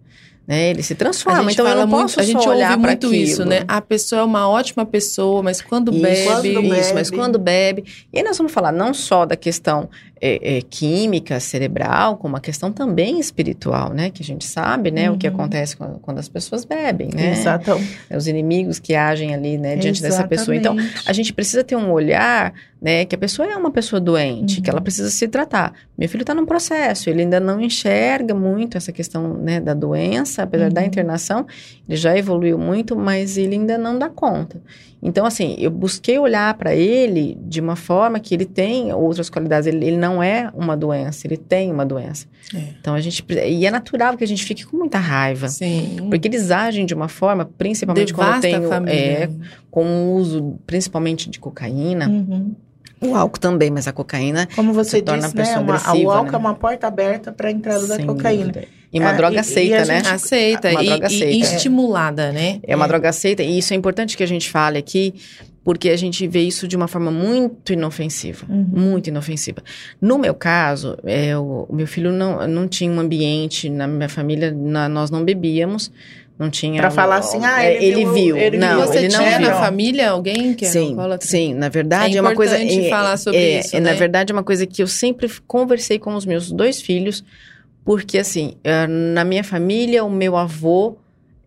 Né? Ele se transforma. Então, eu não muito, posso a gente olhar ouve para muito aquilo. isso, né? A pessoa é uma ótima pessoa, mas quando Isso, bebe, Quando isso, bebe. mas quando bebe. E aí nós vamos falar não só da questão é, é, química, cerebral, como a questão também espiritual, né? Que a gente sabe, né? O que Uhum. acontece quando, quando as pessoas bebem, né? Exato. Os inimigos que agem ali, né? Diante dessa pessoa. Então, Exatamente. a gente precisa ter um olhar, né? Que a pessoa é uma pessoa doente, Uhum. que ela precisa se tratar. Meu filho está num processo, ele ainda não enxerga muito essa questão, né? Da doença, apesar da Uhum. internação, ele já evoluiu muito, mas ele ainda não dá conta. Então, assim, eu busquei olhar para ele de uma forma que ele tem outras qualidades. Ele, ele não é uma doença, ele tem uma doença. É. Então, a gente. E é natural que a gente fique com muita raiva. sim, Porque eles agem de uma forma, principalmente quando devasta tem a o- família. é, com o uso, principalmente de cocaína. Uhum. O álcool também, mas a cocaína. Como você Se torna disse, né? Uma, o álcool né? é uma porta aberta para a entrada da sem cocaína. dúvida. E uma Ah, droga e- e aceita, a né? aceita Uma e, droga e aceita. estimulada, né? É uma É. droga aceita, e isso é importante que a gente fale aqui, porque a gente vê isso de uma forma muito inofensiva. Uhum. Muito inofensiva. No meu caso, é, o, o meu filho não, não tinha um ambiente, na minha família, na- nós não bebíamos, não tinha... Pra falar assim, ah, é, ele viu- ele não, viu. Você ele não tinha viu. na família alguém que é Sim, alcoólatra? sim, na verdade É é, uma coisa. importante é- falar sobre é, isso, é, né? Na verdade, é uma coisa que eu sempre conversei com os meus dois filhos, porque assim, eh, na minha família, o meu avô,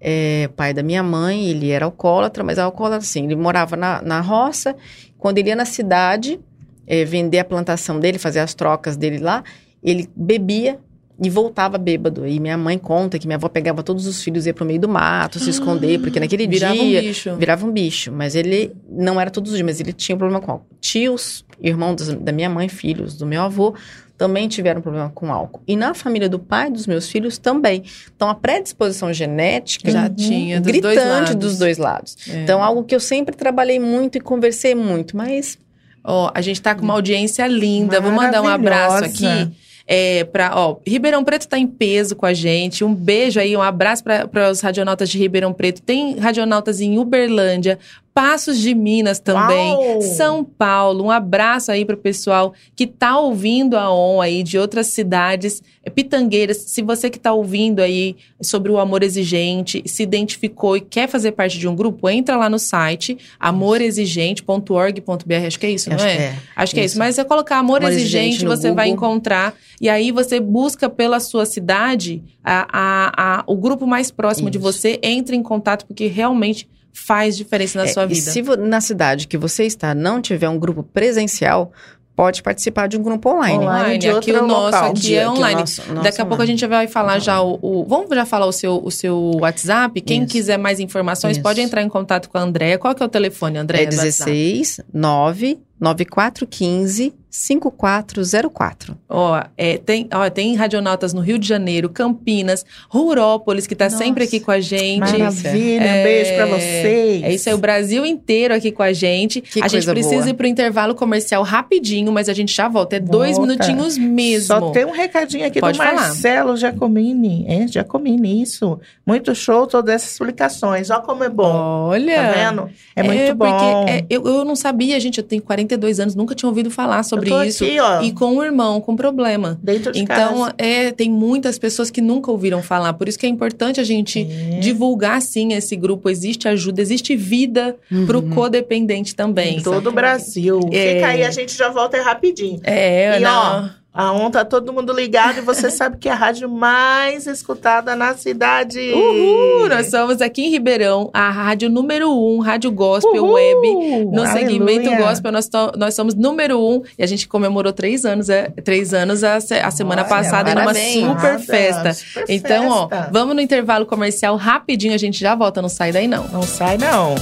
é, pai da minha mãe, ele era alcoólatra, mas alcoólatra assim, ele morava na, na roça, quando ele ia na cidade eh, vender a plantação dele, fazer as trocas dele lá, ele bebia e voltava bêbado. E minha mãe conta que minha avó pegava todos os filhos e ia pro meio do mato, se esconder, porque naquele Virava dia um bicho. virava um bicho, mas ele não era todos os dias, mas ele tinha um problema com álcool. Tios, irmãos das- da minha mãe, filhos do meu avô, também tiveram problema com álcool. E na família do pai dos meus filhos também. Então a predisposição genética Já Uhum. tinha dos gritante dois lados. dos dois lados. É. Então algo que eu sempre trabalhei muito e conversei muito, mas Ó, a gente tá com uma audiência linda. Vou mandar um abraço aqui. É, pra, ó, Ribeirão Preto tá em peso com a gente. Um beijo aí, um abraço para os radionautas de Ribeirão Preto. Tem radionautas em Uberlândia, Passos de Minas também, Uau! São Paulo. Um abraço aí pro pessoal que tá ouvindo a ON aí de outras cidades, é, Pitangueiras. Se você que tá ouvindo aí sobre o amor exigente, se identificou e quer fazer parte de um grupo, entra lá no site amorexigente.org.br. Acho que é isso, não acho é? que é. Acho que é isso. Isso. Mas você colocar amor, Amor exigente, Exigente você vai Google. encontrar. E aí você busca pela sua cidade a, a, a- o grupo mais próximo de Isso. você, entre em contato, porque realmente faz diferença na É, sua e vida. se vo- na cidade que você está não tiver um grupo presencial, pode participar de um grupo online. Online. De aqui outro o nosso local. aqui De- é online. nosso- nosso Daqui a pouco a online. gente já vai falar já o, o- Vamos já falar o seu, o seu WhatsApp. Quem Isso. quiser mais informações Isso. pode entrar em contato com a Andréia. Qual que é o telefone, Andréia? É do WhatsApp? 16 9 9415 5404. Ó, é, tem, ó, tem radionautas no Rio de Janeiro, Campinas, Rurópolis, que tá Nossa. sempre aqui com a gente. Maravilha, É, um beijo pra vocês. É isso aí, o Brasil inteiro aqui com a gente. Que a gente precisa boa. ir pro intervalo comercial rapidinho, mas a gente já volta. É dois minutinhos mesmo. Só tem um recadinho aqui Pode do falar. Marcelo Giacomini. É, Giacomini, isso. Muito show todas essas explicações. Olha como é bom. Olha. Tá vendo? É muito bom. Porque é, eu, eu não sabia, gente. Eu tenho 42 anos, nunca tinha ouvido falar sobre isso. aqui, ó, E com o irmão, com problema. dentro de Então, casa. é, tem muitas pessoas que nunca ouviram falar. Por isso que é importante a gente É. divulgar, sim, esse grupo. Existe ajuda, existe vida pro Uhum. codependente também. Em todo o Brasil. É. Fica aí, a gente já volta rapidinho. É, E, não. A ON tá todo mundo ligado e você [laughs] sabe que é a rádio mais escutada na cidade. Uhul! Nós somos aqui em Ribeirão, a rádio número um, Rádio Gospel Uhul! Web. No Aleluia. segmento gospel, nós, to- nós somos número um e a gente comemorou três anos, é, três anos a, a semana Olha, passada numa super festa. super Então, ó, festa. vamos no intervalo comercial rapidinho, a gente já volta, não sai daí não. Não sai, não.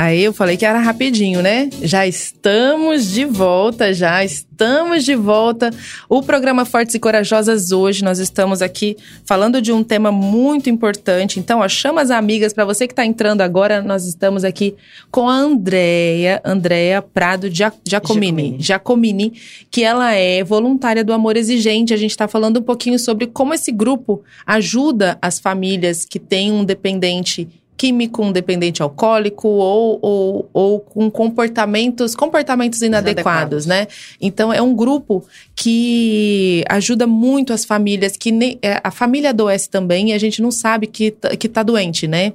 Aí eu falei que era rapidinho, né? Já estamos de volta, já estamos de volta. O programa Fortes e Corajosas hoje nós estamos aqui falando de um tema muito importante. Então, ó, chama as amigas para você que está entrando agora. Nós estamos aqui com a Andrea, Andrea Prado Gia- Giacomini, Giacomini. Giacomini, que ela é voluntária do Amor Exigente. A gente está falando um pouquinho sobre como esse grupo ajuda as famílias que têm um dependente químico, um dependente alcoólico ou, ou, ou com comportamentos, comportamentos inadequados, Inadequados. né? Então é um grupo que ajuda muito as famílias, que nem, é, a família adoece também e a gente não sabe que, tá- que tá doente, né?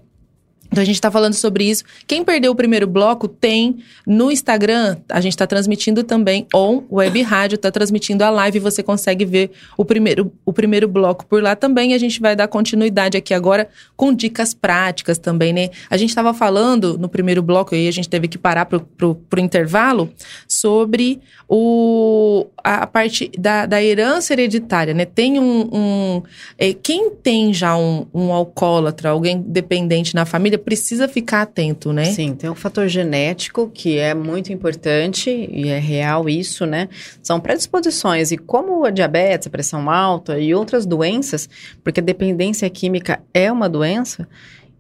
Então a gente tá falando sobre isso. Quem perdeu o primeiro bloco tem no Instagram, a gente tá transmitindo também on web rádio, tá transmitindo a live, você consegue ver o primeiro, o primeiro bloco por lá também. A gente vai dar continuidade aqui agora com dicas práticas também, né? A gente tava falando no primeiro bloco e a gente teve que parar pro, pro, pro intervalo sobre o, a, a parte da, da herança hereditária, né? Tem um. um é, quem tem já um, um alcoólatra, alguém dependente na família, precisa ficar atento, né? Sim, tem um fator genético que é muito importante e é real isso, né? São predisposições e como a diabetes, a pressão alta e outras doenças, porque a dependência química é uma doença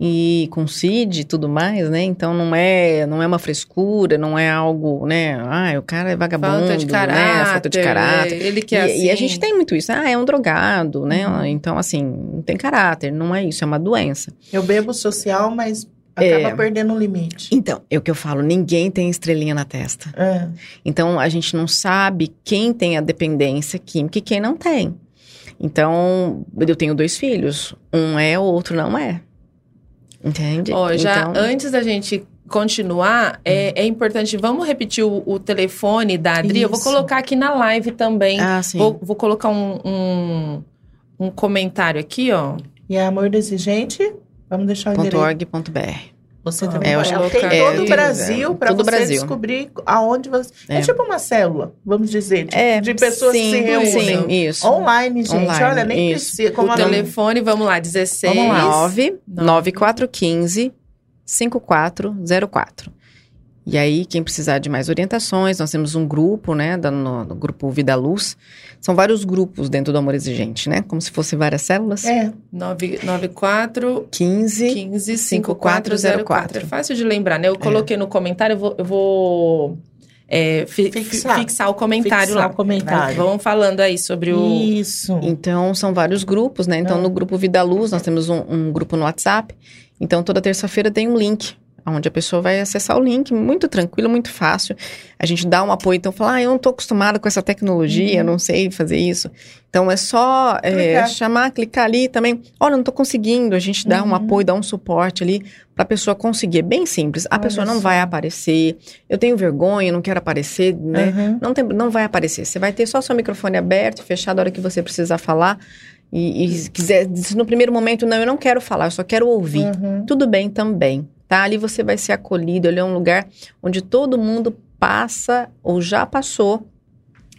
e com CID e tudo mais, né? Então não é, não é uma frescura, não é algo, né? Ah, o cara é vagabundo, Falta de né? caráter. Falta de caráter. Ele que E, é e assim. a gente tem muito isso. Ah, é um drogado, né? Uhum. Então, assim, não tem caráter, não é isso, é uma doença. Eu bebo social, mas acaba É. perdendo o limite. Então, é o que eu falo, ninguém tem estrelinha na testa. É. Então, a gente não sabe quem tem a dependência química e quem não tem. Então, eu tenho dois filhos. Um é, o outro não é. Entende? Ó, já então, antes da gente continuar, é, é importante, vamos repetir o, o telefone da Adri. Eu vou Isso. colocar aqui na live também. Ah, sim. Vou, vou colocar um, um, um comentário aqui, ó. E a Amor Exigente, vamos deixar o endereço. .org.br. Você Ah, também é, eu pode. acho Tem que- todo é, o Brasil para você Brasil. descobrir aonde você. É. É. tipo uma célula, vamos dizer, de, É, de pessoas sim, que se reúnem. Sim, isso. Online, gente. Online, Olha, nem isso. precisa. Como o telefone, vamos lá, 16. Vamos lá, 9 Nove. 9415 5404. E aí, quem precisar de mais orientações, nós temos um grupo, né, no, no grupo Vida Luz. São vários grupos dentro do Amor Exigente, né? Como se fossem várias células. É, 994 15 15 5404. 5404. É fácil de lembrar, né? Eu coloquei no comentário, eu vou, eu vou é, fi- fi- Fixar. fixar. o comentário Fixar lá. o comentário. Vamos falando aí sobre o. Isso. Então, são vários grupos, né? Então, Ah. no grupo Vida Luz, nós temos um, um grupo no WhatsApp. Então, toda terça-feira tem um link, onde a pessoa vai acessar o link, muito tranquilo, muito fácil. A gente dá um apoio, então, fala, ah, eu não tô acostumada com essa tecnologia, eu não sei fazer isso. Então, é só é, chamar, clicar ali também. Olha, não tô conseguindo. A gente dá um Uhum. apoio, dá um suporte ali pra pessoa conseguir. É bem simples. A Olha pessoa não só. vai aparecer. Eu tenho vergonha, não quero aparecer, né? Uhum. Não, tem, não vai aparecer. Você vai ter só seu microfone aberto, fechado a hora que você precisar falar. E, e se quiser, se no primeiro momento, não, eu não quero falar, eu só quero ouvir. Uhum. Tudo bem também, tá? Ali você vai ser acolhido, ali é um lugar onde todo mundo passa ou já passou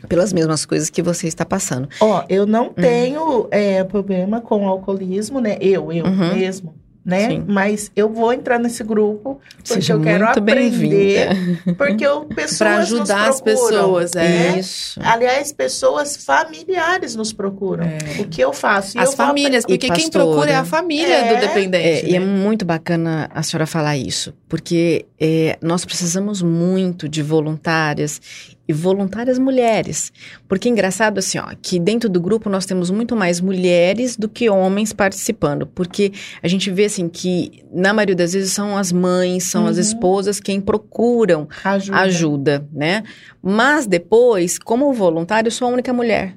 pelas mesmas coisas que você está passando. Ó, eu não tenho é, problema com o alcoolismo, né? Eu, eu Uhum. mesmo, né? Sim. Mas eu vou entrar nesse grupo porque Seja eu quero muito aprender. Porque eu, pessoas nos ajudar as procuram, pessoas, é. né? Isso. Aliás, pessoas familiares nos procuram. É. O que eu faço? E As eu famílias, E porque quem procura é a família É. do dependente. É, e é né? muito bacana a senhora falar isso, porque é, nós precisamos muito de voluntárias e voluntárias mulheres. Porque é engraçado assim, ó, que dentro do grupo nós temos muito mais mulheres do que homens participando, porque a gente vê assim que na maioria das vezes são as mães, são as Uhum. esposas quem procuram Ajuda. ajuda, né? Mas depois, como voluntário, eu sou a única mulher.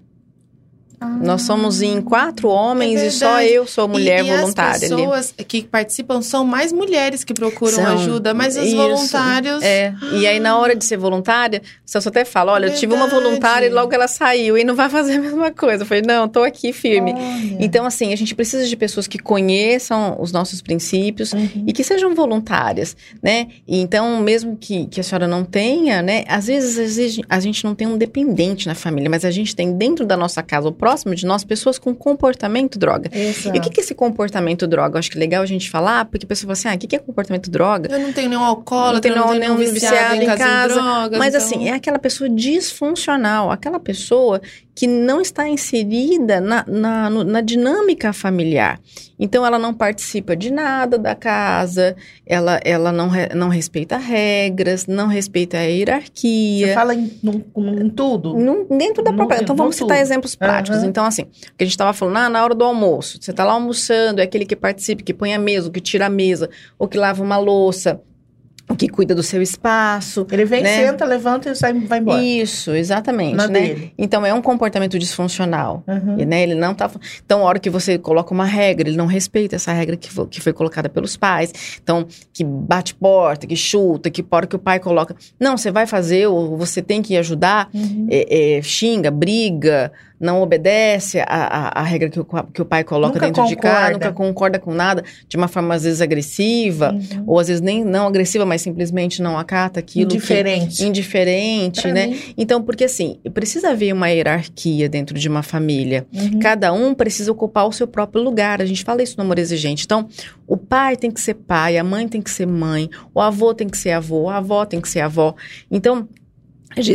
Nós somos em quatro homens É e só eu sou mulher e, voluntária E as ali. pessoas que participam são mais mulheres que procuram São. ajuda, mas os Isso. voluntários. É, e aí na hora de ser voluntária, o Celso até fala, olha, eu tive uma voluntária e logo ela saiu e não vai fazer a mesma coisa. Eu falei, não, tô aqui firme. Olha. Então, assim, a gente precisa de pessoas que conheçam os nossos princípios Uhum. e que sejam voluntárias, né? E então, mesmo que, que a senhora não tenha, né? Às vezes, às vezes a gente não tem um dependente na família, mas a gente tem dentro da nossa casa, ou próximo de nós, pessoas com comportamento droga. Exato. E o que, que é esse comportamento droga? Eu acho que é legal a gente falar, porque a pessoa fala assim, ah, o que, que é comportamento droga? Eu não tenho nenhum alcoólatra, Não tem não tenho nenhum nenhum viciado, em casa, em drogas. Mas então- assim, é aquela pessoa disfuncional, aquela pessoa que não está inserida na, na, na dinâmica familiar. Então, ela não participa de nada da casa, ela, ela não, re- não respeita regras, não respeita a Você hierarquia. fala em, num- em tudo. Num- dentro da própria. Então, vamos citar tudo. exemplos práticos. Aham. Então, assim, o que a gente estava falando, ah, na hora do almoço, você está lá almoçando, é aquele que participa, que põe a mesa, que tira a mesa, ou que lava uma louça, que cuida do seu espaço. Ele vem, né? senta, levanta e sai, vai embora. Isso, exatamente, Na né? dele. Então é um comportamento disfuncional. Uhum. Né, ele não tá. Então, a hora que você coloca uma regra, ele não respeita essa regra que foi, que foi colocada pelos pais. Então, que bate porta, que chuta, que hora que o pai coloca. Não, você vai fazer, ou você tem que ajudar, Uhum. é, é, xinga, briga, não obedece a regra que o, que o pai coloca Nunca dentro de casa, concorda. nunca concorda com nada, de uma forma às vezes agressiva, Uhum. ou às vezes nem não agressiva, mas simplesmente não acata aquilo. que- Indiferente. indiferente, Pra né? mim. Então, porque assim, precisa haver uma hierarquia dentro de uma família. Uhum. Cada um precisa ocupar o seu próprio lugar. A gente fala isso no Amor Exigente. Então, o pai tem que ser pai, a mãe tem que ser mãe, o avô tem que ser avô, a avó tem que ser avó. Então,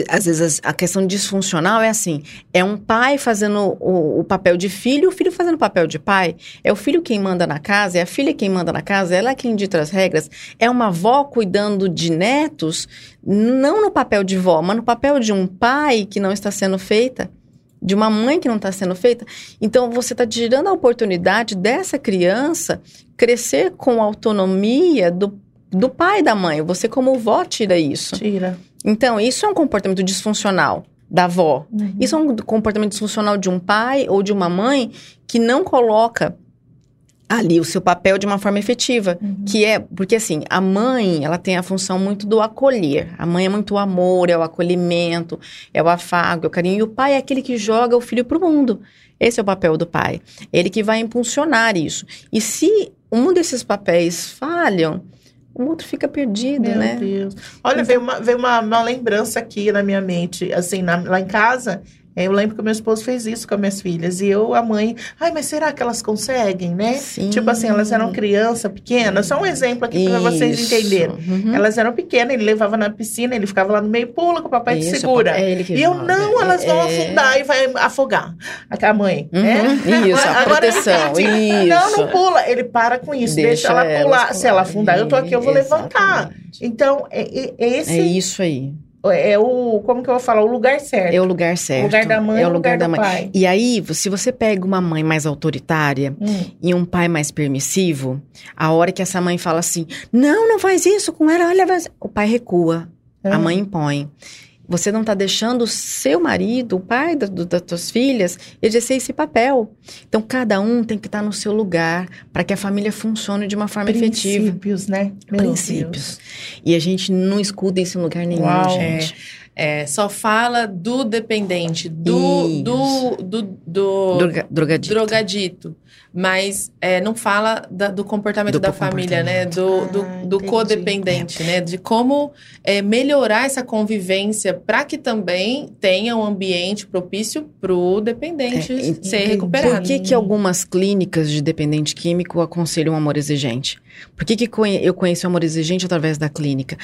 às vezes a questão disfuncional é assim: é um pai fazendo o, o papel de filho, o filho fazendo o papel de pai. É o filho quem manda na casa, é a filha quem manda na casa, ela é quem dita as regras. É uma avó cuidando de netos, não no papel de vó, mas no papel de um pai que não está sendo feita, de uma mãe que não está sendo feita. Então você está tirando a oportunidade dessa criança crescer com autonomia do, do pai e da mãe. Você, como vó, tira isso. Tira. Então, isso é um comportamento disfuncional da avó. Uhum. Isso é um comportamento disfuncional de um pai ou de uma mãe que não coloca ali o seu papel de uma forma efetiva, Uhum. que é porque assim, a mãe, ela tem a função muito do acolher. A mãe é muito o amor, é o acolhimento, é o afago, é o carinho, e o pai é aquele que joga o filho pro mundo. Esse é o papel do pai. Ele que vai impulsionar isso. E se um desses papéis falham, o outro fica perdido, Meu né? Deus. Olha, veio, uma, veio uma, uma lembrança aqui na minha mente. Assim, na- lá em casa, eu lembro que o meu esposo fez isso com as minhas filhas. E eu, a mãe, ai, mas será que elas conseguem, né? Sim. Tipo assim, elas eram criança pequena. Só um exemplo aqui para vocês entenderem. Uhum. Elas eram pequenas, ele levava na piscina, ele ficava lá no meio, pula que o papai te Isso, segura. É E eu, não, elas vão É. afundar e vai afogar. A mãe, né? Uhum, Isso, a Agora proteção. [laughs] Isso. Não, não pula. Ele para com isso, deixa, ela elas pular. Se ela afundar, eu tô aqui, eu vou levantar. Exatamente. Então, é, é- é esse É isso aí. É o, como que eu vou falar, o lugar certo. É o lugar certo. O lugar da mãe é o lugar lugar da do mãe. pai. E aí, se você pega uma mãe mais autoritária Hum. e um pai mais permissivo, a hora que essa mãe fala assim: "Não, não faz isso com ela, olha, vai-" o pai recua, a Ah. mãe impõe. Você não está deixando o seu marido, o pai da- do- das tuas filhas, exercer esse papel. Então, cada um tem que estar no seu lugar para que a família funcione de uma forma efetiva. Princípios, né? Meu princípios. E a gente não escuta isso em lugar nenhum, Uau. gente. É, só fala do dependente, do, do, do, do Droga, drogadito. drogadito. Mas é, não fala da- do comportamento Do da família, né? Do, do, Ah, do codependente, né? De como é, melhorar essa convivência para que também tenha um ambiente propício para o dependente É, ser entendi. recuperado. Por que, que algumas clínicas de dependente químico aconselham o amor exigente? Por que, que eu conheço o amor exigente através da clínica?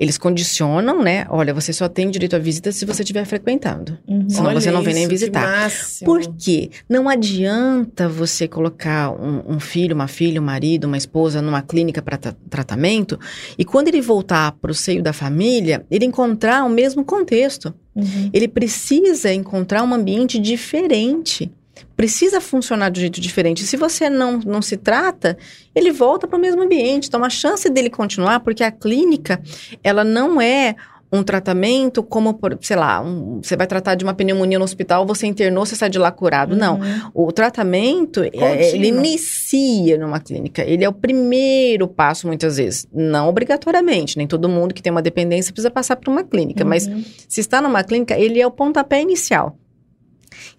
Eles condicionam, né? Olha, você só tem direito à visita se você estiver frequentando. Uhum. Senão Olha você não vem nem isso, que visitar. Por quê? Não adianta você colocar um, um filho, uma filha, um marido, uma esposa numa clínica para tratamento e quando ele voltar para o seio da família, ele encontrar o mesmo contexto. Uhum. Ele precisa encontrar um ambiente diferente. Precisa funcionar de um jeito diferente. Se você não, não se trata, ele volta para o mesmo ambiente. Então, a chance dele continuar, porque a clínica, ela não é um tratamento como, por, sei lá, um- você vai tratar de uma pneumonia no hospital, você internou, você sai de lá curado. Não. O tratamento, é, ele inicia numa clínica. Ele é o primeiro passo, muitas vezes. Não obrigatoriamente. Nem todo mundo que tem uma dependência precisa passar por uma clínica. Mas Uhum. se está numa clínica, ele é o pontapé inicial.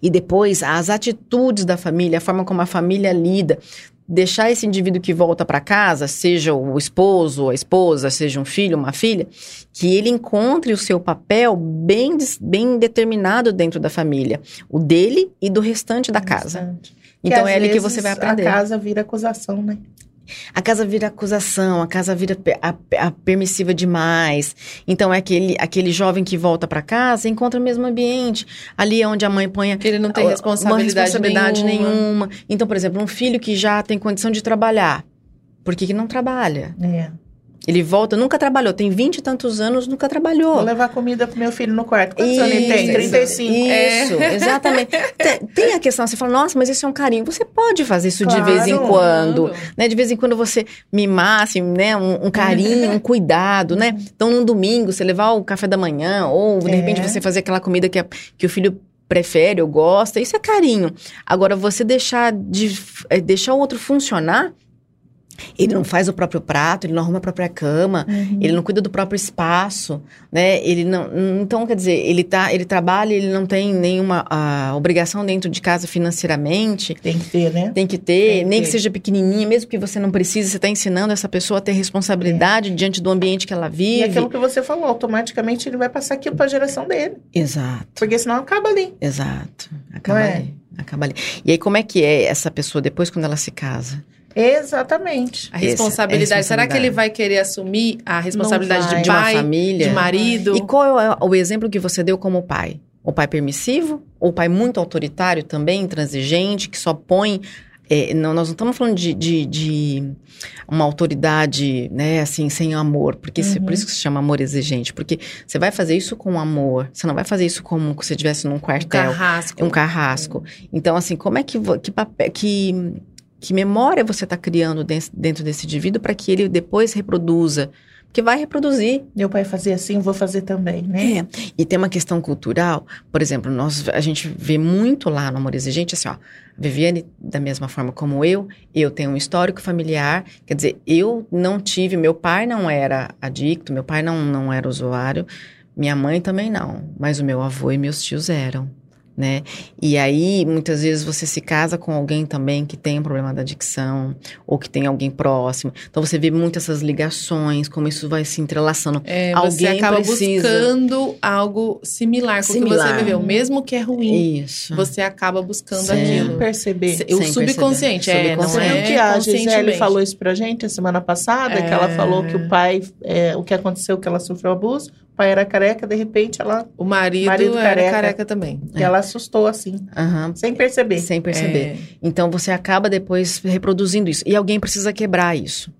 E depois, as atitudes da família, a forma como a família lida. Deixar esse indivíduo que volta para casa, seja o esposo, a esposa, seja um filho, uma filha, que ele encontre o seu papel bem, bem determinado dentro da família. O dele e do restante da casa. Então é ali que você vai aprender. A casa vira acusação, né? A casa vira acusação, a casa vira a- a permissiva demais. Então é aquele, aquele jovem que volta para casa e encontra o mesmo ambiente. Ali é onde a mãe põe Ele não tem uma responsabilidade, responsabilidade nenhuma. nenhuma. Então, por exemplo, um filho que já tem condição de trabalhar, por que, que não trabalha? É. Ele volta, nunca trabalhou, tem vinte e tantos anos, nunca trabalhou. Vou levar comida pro meu filho no quarto. Quantos anos ele tem? Isso, 35. Isso, exatamente. [laughs] Tem, tem a questão, você fala, nossa, mas isso é um carinho. Você pode fazer isso de vez em Claro. quando. Né? De vez em quando você mimar, assim, né? Um, um carinho, um [laughs] cuidado, né? Então, num domingo, você levar o café da manhã, ou de É. repente você fazer aquela comida que, a- que o filho prefere ou gosta, isso é carinho. Agora, você deixar de eh, deixar o outro funcionar, ele não faz o próprio prato, ele não arruma a própria cama, Uhum. ele não cuida do próprio espaço, né? Ele não, então quer dizer, ele tá, ele trabalha, ele não tem nenhuma ah, obrigação dentro de casa financeiramente. Tem que ter, né? Tem que ter, Tem que nem ter. que seja pequenininha, mesmo que você não precise, você está ensinando essa pessoa a ter responsabilidade diante do ambiente que ela E vive. aquilo que você falou, automaticamente ele vai passar aquilo para a geração dele. Exato, Porque senão acaba ali. exato. Acaba é? ali, acaba ali. E aí como é que é essa pessoa depois quando ela se casa? Exatamente. A responsabilidade. é Será que ele vai querer assumir a responsabilidade vai. de De pai, família? de marido? E qual é o exemplo que você deu como pai? O pai permissivo? Ou o pai muito autoritário também, intransigente, que só põe. é, não, nós não estamos falando de, de, de uma autoridade, né, assim, sem amor. Porque se- Uhum. por isso que se chama amor exigente. Porque você vai fazer isso com amor. Você não vai fazer isso como se você estivesse num Um quartel. carrasco. Um carrasco. Então, assim, como é que, que papel, que, que memória você está criando dentro, desse indivíduo para que ele depois reproduza? Porque vai reproduzir. Meu pai fazia assim, eu vou fazer também, né? É. E tem uma questão cultural, por exemplo, nós, a gente vê muito lá no Amor Exigente, assim, ó, Viviane, da mesma forma como eu, eu tenho um histórico familiar, quer dizer, eu não tive, meu pai não era adicto, meu pai não, não era usuário, minha mãe também não, mas o meu avô e meus tios eram. Né? E aí, muitas vezes, você se casa com alguém também que tem um problema da adicção, ou que tem alguém próximo. Então, você vê muitas essas ligações, como isso vai se entrelaçando. É, você Alguém acaba precisa. buscando algo similar com o que você viveu. Mesmo que é ruim, Isso. você acaba buscando Sim. aquilo. Sem perceber. O Sem subconsciente, perceber. é, não Você Subconsciente. viu é que a Gisele falou isso pra gente a semana passada, que ela É. falou que o pai, é, o que aconteceu, que ela sofreu abuso, pai era careca, de repente ela, O marido, Marido era careca. careca, também. que ela assustou assim, Aham. sem perceber. Sem perceber. É. Então você acaba depois reproduzindo isso. E alguém precisa quebrar isso.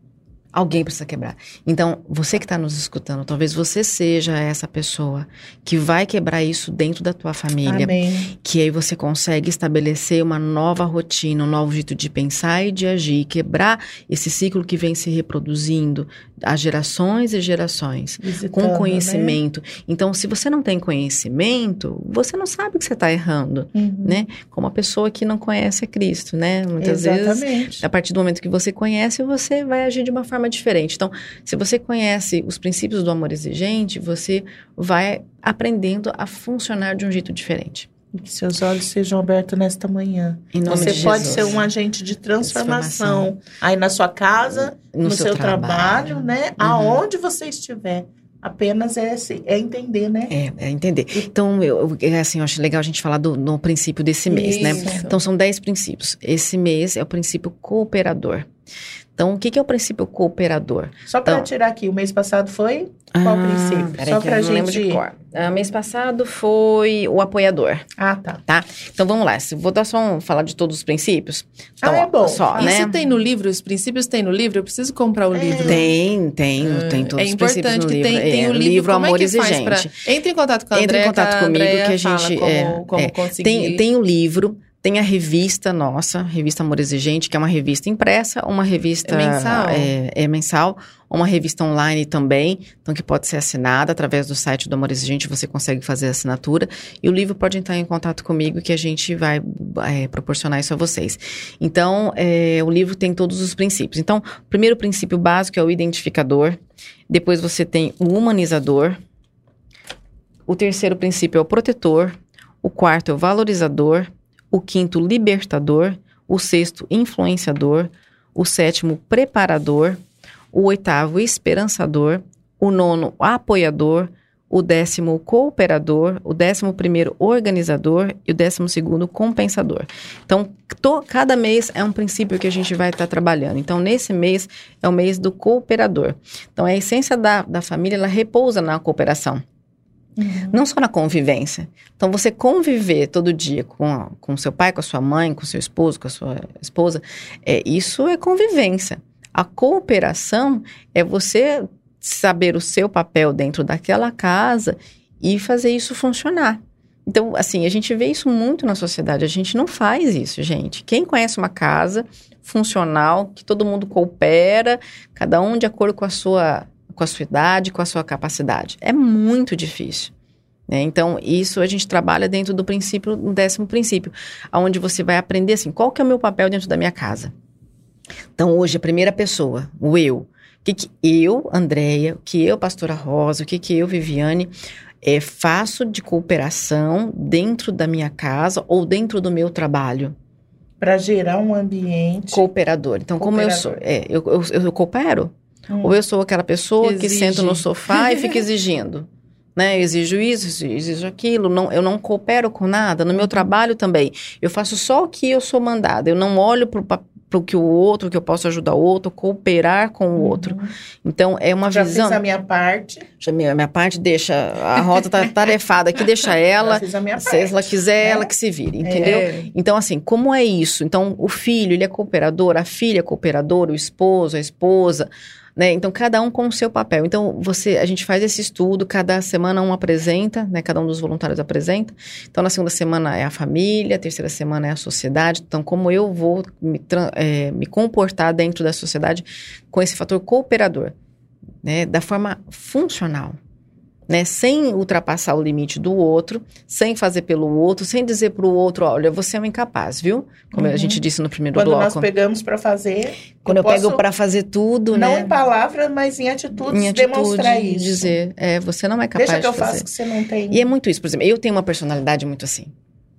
Alguém precisa quebrar. Então, você que está nos escutando, talvez você seja essa pessoa que vai quebrar isso dentro da tua família. Amém. Que aí você consegue estabelecer uma nova rotina, um novo jeito de pensar e de agir, quebrar esse ciclo que vem se reproduzindo há gerações e gerações. Visitando, com né? conhecimento. Então, se você não tem conhecimento, você não sabe que você está errando, Uhum. né? Como a pessoa que não conhece a Cristo, né? Muitas vezes, Exatamente. a partir do momento que você conhece, você vai agir de uma forma diferente. Então, se você conhece os princípios do amor exigente, você vai aprendendo a funcionar de um jeito diferente. E que seus olhos sejam abertos nesta manhã. Você de pode Jesus. ser um agente de transformação, aí na sua casa, no, seu, trabalho, né? Uhum. Aonde você estiver. Apenas é, é entender, né? É, é entender. Então, eu, assim, eu acho legal a gente falar do, no princípio desse mês, né? Isso. Então, são 10 princípios. Esse mês é o princípio cooperador. Então, o que, que é o princípio cooperador? Só para Então- tirar aqui, o mês passado foi qual princípio? Peraí Só que não lembro gente- de cor. Ah, mês passado foi o apoiador, Ah, tá. tá? Então, vamos lá. Se- Vou dar só um, falar de todos os princípios. Então, Ah, é bom. Só, Ah, né? Isso tem no livro? Os princípios tem no livro? Eu preciso comprar o É. livro. Tem, tem, tem todos é os princípios importante no que livro. tem, tem é, o livro, como Amor é que faz Exigente. pra... Entre em contato com a Entre em contato a comigo que a gente- Como, é, como é. conseguir. Tem, tem o livro, Tem a revista nossa, revista Amor Exigente, que é uma revista impressa, uma revista É mensal? é, é mensal, uma revista online também, então que pode ser assinada através do site do Amor Exigente, você consegue fazer a assinatura. E o livro pode entrar em contato comigo que a gente vai é, proporcionar isso a vocês. Então, é, o livro tem todos os princípios. Então, o primeiro princípio básico é o identificador, depois você tem o humanizador, o terceiro princípio é o protetor, o quarto é o valorizador, o quinto, libertador, o sexto, influenciador, o sétimo, preparador, o oitavo, esperançador, o nono, apoiador, o décimo, cooperador, o décimo primeiro, organizador e o décimo segundo, compensador. Então, to- cada mês é um princípio que a gente vai estar trabalhando. Então, nesse mês é o mês do cooperador. Então, a essência da, da família, ela repousa na cooperação. Não só na convivência. Então, você conviver todo dia com, com seu pai, com a sua mãe, com seu esposo, com a sua esposa, é, isso é convivência. A cooperação é você saber o seu papel dentro daquela casa e fazer isso funcionar. Então, assim, a gente vê isso muito na sociedade. A gente não faz isso, gente. Quem conhece uma casa funcional, que todo mundo coopera, cada um de acordo com a sua, com a sua idade, com a sua capacidade. É muito difícil. né? Então, isso a gente trabalha dentro do princípio, do décimo princípio, onde você vai aprender assim, qual que é o meu papel dentro da minha casa. Então, hoje, a primeira pessoa, o eu. O que, que eu, Andréia, o que eu, pastora Rosa, o que, que eu, Viviane, é, faço de cooperação dentro da minha casa ou dentro do meu trabalho? Para gerar um ambiente. Cooperador. Então, como eu sou? É, eu, eu, eu coopero? Hum. Ou eu sou aquela pessoa que Exige. senta no sofá e fica [laughs] exigindo? Né? Eu exijo isso, exijo aquilo, não, eu não coopero com nada. No meu trabalho também. Eu faço só o que eu sou mandada. Eu não olho para o que o outro, que eu posso ajudar o outro, cooperar com o outro. Então, é uma Uhum. Já visão. fiz a minha parte. Já minha, minha parte deixa. A rota tá tarefada aqui, deixa ela. Já fiz a minha Se parte. ela quiser, né? ela que se vire, entendeu? É. Então, assim, como é isso? Então, o filho, ele é cooperador, a filha é cooperadora, o esposo, a esposa, né? Então, cada um com o seu papel. Então, você, a gente faz esse estudo, cada semana um apresenta, né? Cada um dos voluntários apresenta. Então, na segunda semana é a família, a terceira semana é a sociedade. Então, como eu vou me, é, me comportar dentro da sociedade com esse fator cooperador, né? Da forma funcional né, sem ultrapassar o limite do outro, sem fazer pelo outro, sem dizer para o outro, olha, você é um incapaz, viu? Como a Uhum. gente disse no primeiro Quando nós bloco. pegamos para fazer. Quando eu, pego posso, para fazer tudo, Não né? em palavras, mas em atitudes, em atitude, demonstrar isso. dizer, é, você não é capaz Deixa que eu de fazer. faço que você não tem. E é muito isso, por exemplo, eu tenho uma personalidade muito assim,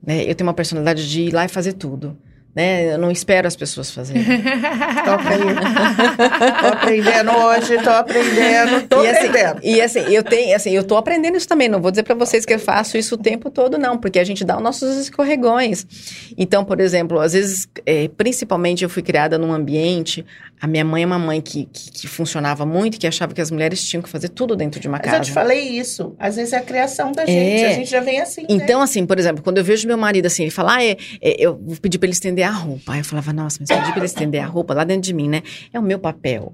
né? Eu tenho uma personalidade de ir lá e fazer tudo, né? Eu não espero as pessoas fazerem. Toca aí. tô aprendendo hoje, tô aprendendo, tô e assim, aprendendo. e assim, eu tenho, assim, eu tô aprendendo isso também. Não vou dizer para vocês que eu faço isso o tempo todo, não, porque a gente dá os nossos escorregões. Então, por exemplo, às vezes, é, principalmente eu fui criada num ambiente. A minha mãe é uma mãe que, que, que funcionava muito, que achava que as mulheres tinham que fazer tudo dentro de uma Mas eu casa. te falei isso. Às vezes é a criação da gente. É. A gente já vem assim. Então, assim, por exemplo, quando eu vejo meu marido assim, ele fala, ah, é, é, eu vou pedir pra ele estender a roupa. Aí eu falava, nossa, mas pedir pra ele estender a roupa lá dentro de mim, né? É o meu papel.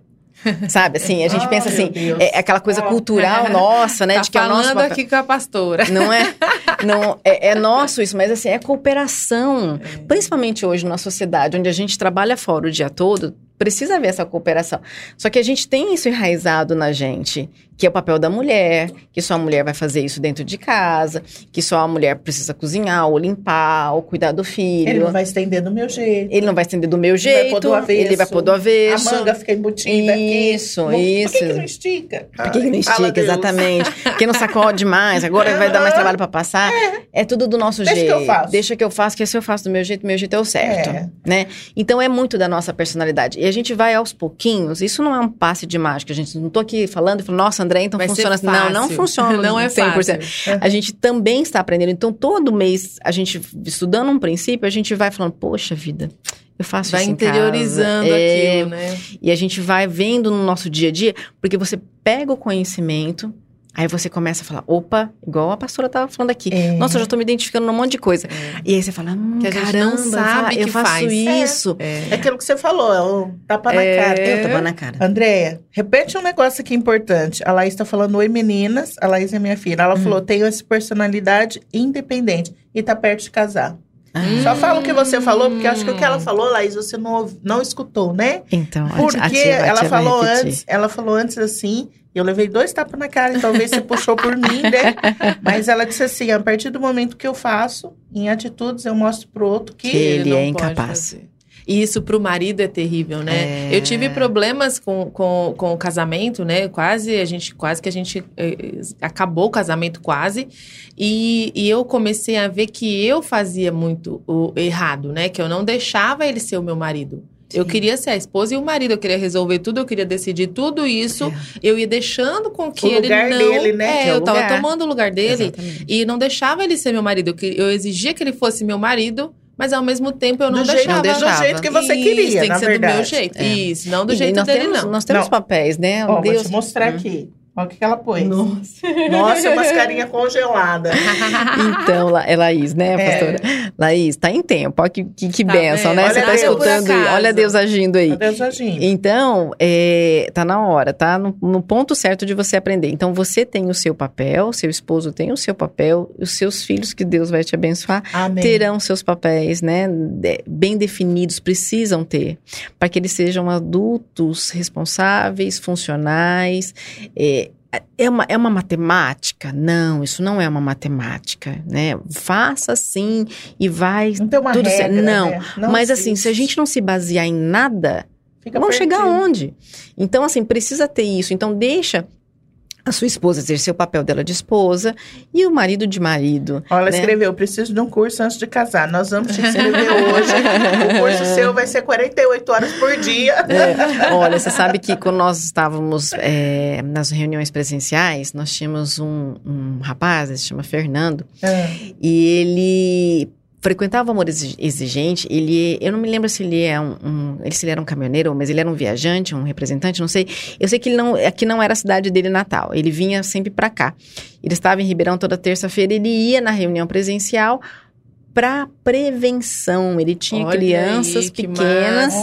Sabe, assim, a gente [laughs] Oh, pensa assim, Deus. é aquela coisa Oh. cultural [laughs] nossa, né? tá de que é o nosso falando papel. aqui com a pastora. Não é? [laughs] Não, é, é nosso isso, mas assim, é cooperação. Principalmente hoje numa sociedade onde a gente trabalha fora o dia todo, precisa haver essa cooperação. Só que a gente tem isso enraizado na gente, que é o papel da mulher, que só a mulher vai fazer isso dentro de casa, que só a mulher precisa cozinhar, ou limpar, ou cuidar do filho. Ele não vai estender do meu jeito. Ele não vai estender do meu Ele vai jeito, pôr do avesso. ele vai pôr do avesso. A manga fica embutida aqui. Isso, isso. Por que, que não estica? Por que, que não estica? Exatamente. Porque não sacode demais, agora vai dar mais trabalho pra passar. É. tudo do nosso Deixa que jeito. eu faço. Deixa que eu faço, que se eu faço do meu jeito, meu jeito é o certo. É. Né? Então é muito da nossa personalidade. A gente vai aos pouquinhos, isso não é um passe de mágica, gente. Não tô aqui falando e falando, nossa, André, então Vai funciona assim. Não, não funciona. [laughs] Não é 100%. fácil. A gente também está aprendendo. Então, todo mês, a gente, estudando um princípio, a gente vai falando, poxa vida, eu faço Vai isso casa. interiorizando É, aquilo, né? e a gente vai vendo no nosso dia a dia, porque você pega o conhecimento, aí você começa a falar, opa, igual a pastora estava falando aqui. É. Nossa, eu já tô me identificando num monte de coisa. E aí você fala, hum, Que a gente caramba, não sabe eu que faço faz. isso. É aquilo que você falou, é o tapa na É. cara. Eu tava na cara. Andréia, repete um negócio aqui importante. A Laís tá falando, oi meninas. A Laís é minha filha. Ela falou, tenho essa personalidade independente e tá perto de casar. Ah. Só fala o que você falou, porque acho que o que ela falou, Laís, você não, não escutou, né? Então, a Porque tia- a tia vai- ela falou antes, ela falou antes assim, eu levei dois tapas na cara, e talvez você puxou por mim, né? [laughs] Mas ela disse assim: a partir do momento que eu faço, em atitudes, eu mostro pro outro que. Que ele é incapaz. E isso pro marido é terrível, né? É. Eu tive problemas com, com, com o casamento, né? Quase a gente, quase que a gente eh, acabou o casamento quase. E, e eu comecei a ver que eu fazia muito o errado, né? Que eu não deixava ele ser o meu marido. Eu queria ser a esposa e o marido, eu queria resolver tudo, eu queria decidir tudo isso. Eu ia deixando com que O ele lugar não. dele, né? É, Que é o eu tava lugar. tomando o lugar dele. Exatamente. E não deixava ele ser meu marido. Eu, que- eu exigia que ele fosse meu marido, mas ao mesmo tempo eu não do, jeito, deixava. do deixava. jeito que você Isso, queria, tem na que ser verdade. do meu jeito. É. Isso, não do E jeito nós dele, temos, não. Nós temos Não. papéis, né? Ó, Deus. vou te mostrar Hum. aqui. Olha o que que ela pôs. Nossa. Nossa, umas carinhas [laughs] congeladas. Então, La- é Laís, né, É. pastora? Laís, tá em tempo. Olha que, que, que Tá bênção, vendo? né? Olha Você tá Deus. escutando aí. Olha Deus agindo aí. Adeus, agindo. Então, é, tá na hora, tá no, no ponto certo de você aprender. Então, você tem o seu papel, seu esposo tem o seu papel, os seus filhos, que Deus vai te abençoar, Amém. terão seus papéis, né? bem definidos, precisam ter, para que eles sejam adultos responsáveis, funcionais. É, é, uma, é uma matemática? Não, isso não é uma matemática, né? Faça sim e vai. Não tem uma tudo certo. regra, Não, né? Mas assim, se a gente não se basear em nada, Fica Vamos chegar aonde? Então, assim, precisa ter isso. Então, deixa a sua esposa exercer o papel dela de esposa e o marido de marido. Ela né? escreveu, preciso de um curso antes de casar. Nós vamos te inscrever hoje. O curso [laughs] seu vai ser 48 horas por dia. É, olha, você sabe que quando nós estávamos é, nas reuniões presenciais, nós tínhamos um, um rapaz, ele se chama Fernando, Ah, e ele frequentava o amor exi- exigente. Ele, eu não me lembro se ele é um, um- ele- se ele era um caminhoneiro, mas ele era um viajante, um representante, não sei. Eu sei que ele não, aqui não era a cidade dele natal. Ele vinha sempre para cá. Ele estava em Ribeirão toda terça-feira. Ele ia na reunião presencial para prevenção. Ele tinha Olha crianças aí, que pequenas.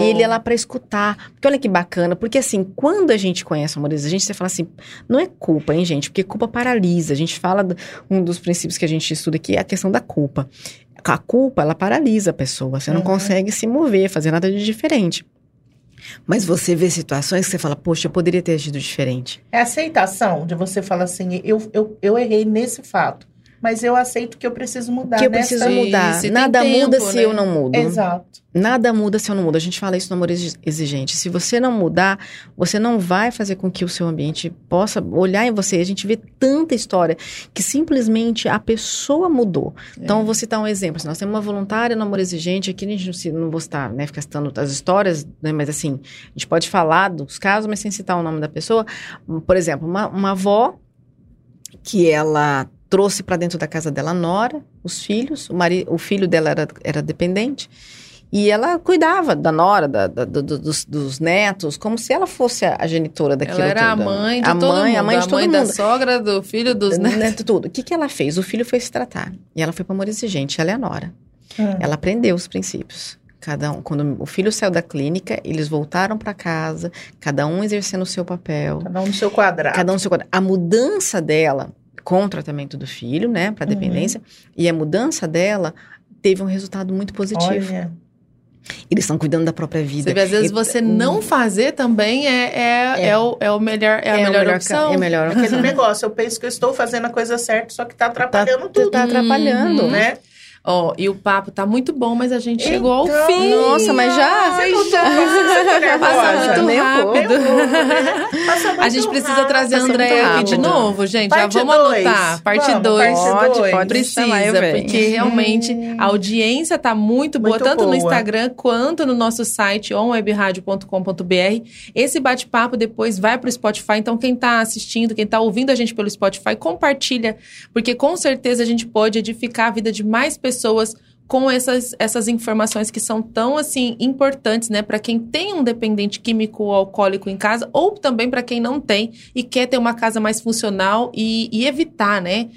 E ele ia lá pra escutar. Porque olha que bacana. Porque assim, quando a gente conhece o amor exigente, você fala assim, não é culpa, hein, gente? Porque culpa paralisa. A gente fala, do- um dos princípios que a gente estuda aqui é a questão da culpa. A culpa, ela paralisa a pessoa. Você não Uhum. consegue se mover, fazer nada de diferente. Mas você vê situações que você fala, poxa, eu poderia ter agido diferente. É aceitação de você falar assim, eu, eu, eu errei nesse fato. Mas eu aceito que eu preciso mudar que eu nessa- preciso mudar. E Nada tempo, muda se né? eu não mudo. Exato. Nada muda se eu não mudo. A gente fala isso no amor exi- exigente. Se você não mudar, você não vai fazer com que o seu ambiente possa olhar em você. A gente vê tanta história que simplesmente a pessoa mudou. Então, eu vou citar um exemplo. Se nós temos uma voluntária no amor exigente, aqui a gente não, se- não vou estar, né, ficar citando as histórias, né, mas assim, a gente pode falar dos casos, mas sem citar o nome da pessoa. Por exemplo, uma, uma avó que ela trouxe para dentro da casa dela a nora, os filhos, o, mari, o filho dela era, era dependente. E ela cuidava da nora, da, da- do- do- dos, dos netos, como se ela fosse a, a genitora daquilo Ela era a tudo. mãe de a todo mãe, mundo. A mãe de todo da mundo. sogra, do filho, dos netos. Neto, tudo. O que, que ela fez? O filho foi se tratar. E ela foi para amor exigente, ela é a nora. Hum. Ela aprendeu os princípios. Cada um, quando o filho saiu da clínica, eles voltaram para casa, cada um exercendo o seu papel. Cada um no seu quadrado. Cada um no seu quadrado. A mudança dela com o tratamento do filho, né, para dependência, e a mudança dela teve um resultado muito positivo. Olha, Eles estão cuidando da própria vida. Você vê, às vezes E- você não fazer também é, é, É. é. o, é o melhor, é a o melhor, ca- opção. É a melhor aquele negócio, eu penso que eu estou fazendo a coisa certa, só que tá atrapalhando tudo, Tá atrapalhando. Uhum. né? Ó, e o papo tá muito bom, mas a gente chegou ao Então, fim. Nossa, mas já? Já. [laughs] tá nervosa? muito rápido. Muito [laughs] A gente precisa rápido, trazer a Andréia aqui de novo, gente. Parte Já vamos dois. anotar. Parte Vamos, 2. parte Pode, pode Precisa, porque realmente a audiência tá muito boa, Muito tanto no boa. Instagram quanto no nosso site onwebradio.com.br. Esse bate-papo depois vai pro Spotify, então quem tá assistindo, quem tá ouvindo a gente pelo Spotify, compartilha, porque com certeza a gente pode edificar a vida de mais pessoas com essas, essas informações que são tão assim importantes, né, para quem tem um dependente químico ou alcoólico em casa, ou também para quem não tem e quer ter uma casa mais funcional e, e evitar, né?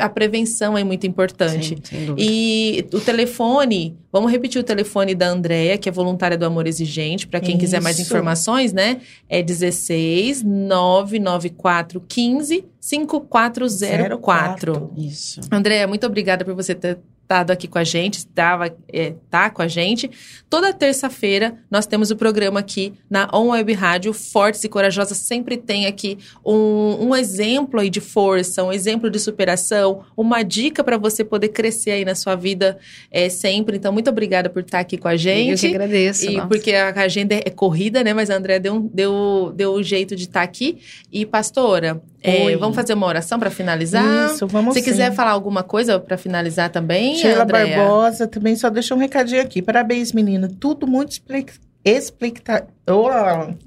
A prevenção é muito importante. Sim. E o telefone, vamos repetir o telefone da Andrea, que é voluntária do Amor Exigente, para quem quiser mais Isso. informações, né? É 16 994 15 5404. Zero quatro. Isso. Andréia, muito obrigada por você ter estado aqui com a gente, estava, é, tá com a gente. Toda terça-feira nós temos o programa aqui na On Web Rádio, Fortes e Corajosas, sempre tem aqui um, um exemplo aí de força, um exemplo de superação, uma dica para você poder crescer aí na sua vida é, sempre. Então, muito obrigada por estar aqui com a gente. Eu que agradeço. E nossa. porque a agenda é corrida, né? Mas a André deu, deu, deu um jeito de estar aqui. E, pastora, é, vamos fazer uma oração para finalizar? Isso, vamos Se sim. quiser falar alguma coisa para finalizar também, Sheila Andréia? Barbosa também só deixou um recadinho aqui. Parabéns, menina. Tudo muito explic... explica... Oh,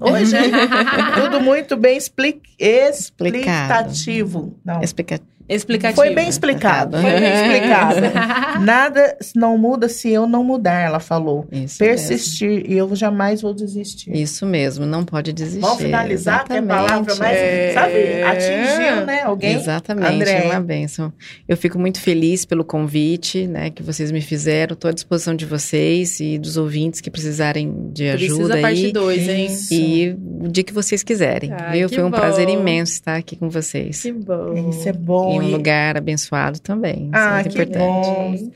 [laughs] Oi, gente. Tudo muito bem expli... explicativo. Não. Explica... Explicativo. Foi bem explicado. Foi bem [laughs] explicado. [laughs] Nada não muda se eu não mudar, ela falou. Isso Persistir e eu jamais vou desistir. mesmo. Isso mesmo, não pode desistir. Vamos finalizar, que é a palavra mais, É. sabe, atingiu, né? Alguém? Exatamente, Andréia. é uma benção. Eu fico muito feliz pelo convite, né, que vocês me fizeram. Estou à disposição de vocês e dos ouvintes que precisarem de ajuda Precisa parte aí. 2, hein? Isso. E o dia que vocês quiserem, Ai, viu? que Foi um bom. prazer imenso estar aqui com vocês. Que bom. Isso é bom. Em um e- lugar abençoado também. Isso é Ah, muito que importante. bom.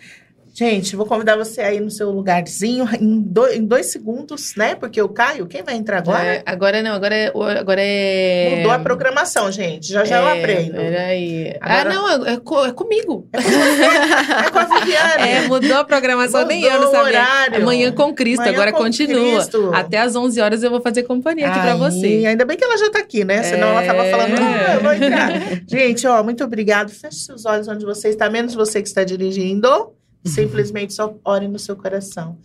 Gente, vou convidar você aí no seu lugarzinho em, do- em dois segundos, né? Porque o Caio, quem vai entrar agora? É, agora não, agora é. Agora é... Mudou a programação, gente. Já já eu É, aprendo. Peraí. Agora- Ah, não, é, é co- é comigo. [laughs] É com a Viviane. É, mudou a programação, nem eu não Mudou sabia. horário. Amanhã com Cristo, Manhã agora com continua. Cristo. Até às 11 horas eu vou fazer companhia aqui pra Ai, você. Ainda bem que ela já tá aqui, né? Senão ela tava É. falando, não, eu vou entrar. Gente, ó, muito obrigado. Feche seus olhos onde você está, menos você que está dirigindo. Simplesmente só ore no seu coração.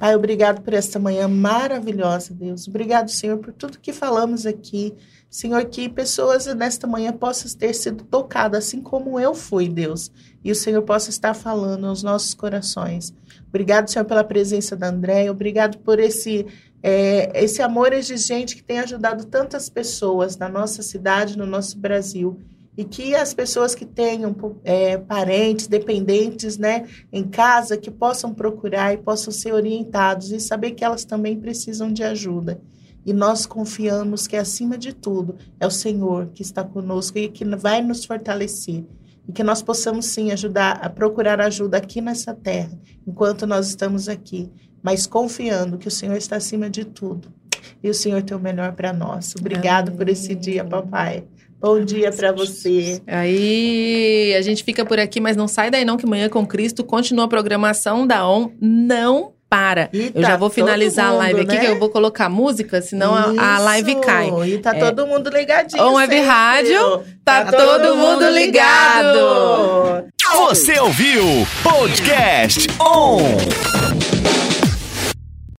Pai, obrigado por esta manhã maravilhosa, Deus. Obrigado, Senhor, por tudo que falamos aqui. Senhor, que pessoas nesta manhã possam ter sido tocadas, assim como eu fui, Deus. E o Senhor possa estar falando aos nossos corações. Obrigado, Senhor, pela presença da Andréia. Obrigado por esse é, esse amor exigente que tem ajudado tantas pessoas na nossa cidade, no nosso Brasil. E que as pessoas que tenham é, parentes, dependentes, né, em casa, que possam procurar e possam ser orientados e saber que elas também precisam de ajuda. E nós confiamos que, acima de tudo, é o Senhor que está conosco e que vai nos fortalecer. E que nós possamos, sim, ajudar a procurar ajuda aqui nessa terra, enquanto nós estamos aqui mas confiando que o Senhor está acima de tudo. E o Senhor tem o melhor para nós. Obrigado por esse dia, papai. Bom dia para você. Aí a gente fica por aqui, mas não sai daí não, que amanhã com Cristo continua a programação da ON. Não para. E Eu tá já vou finalizar todo a live mundo, aqui, né? que eu vou colocar música, senão a, a live cai. E tá É. todo mundo ligadinho. On Web. Rádio, tá todo mundo ligado. Você ouviu Podcast On!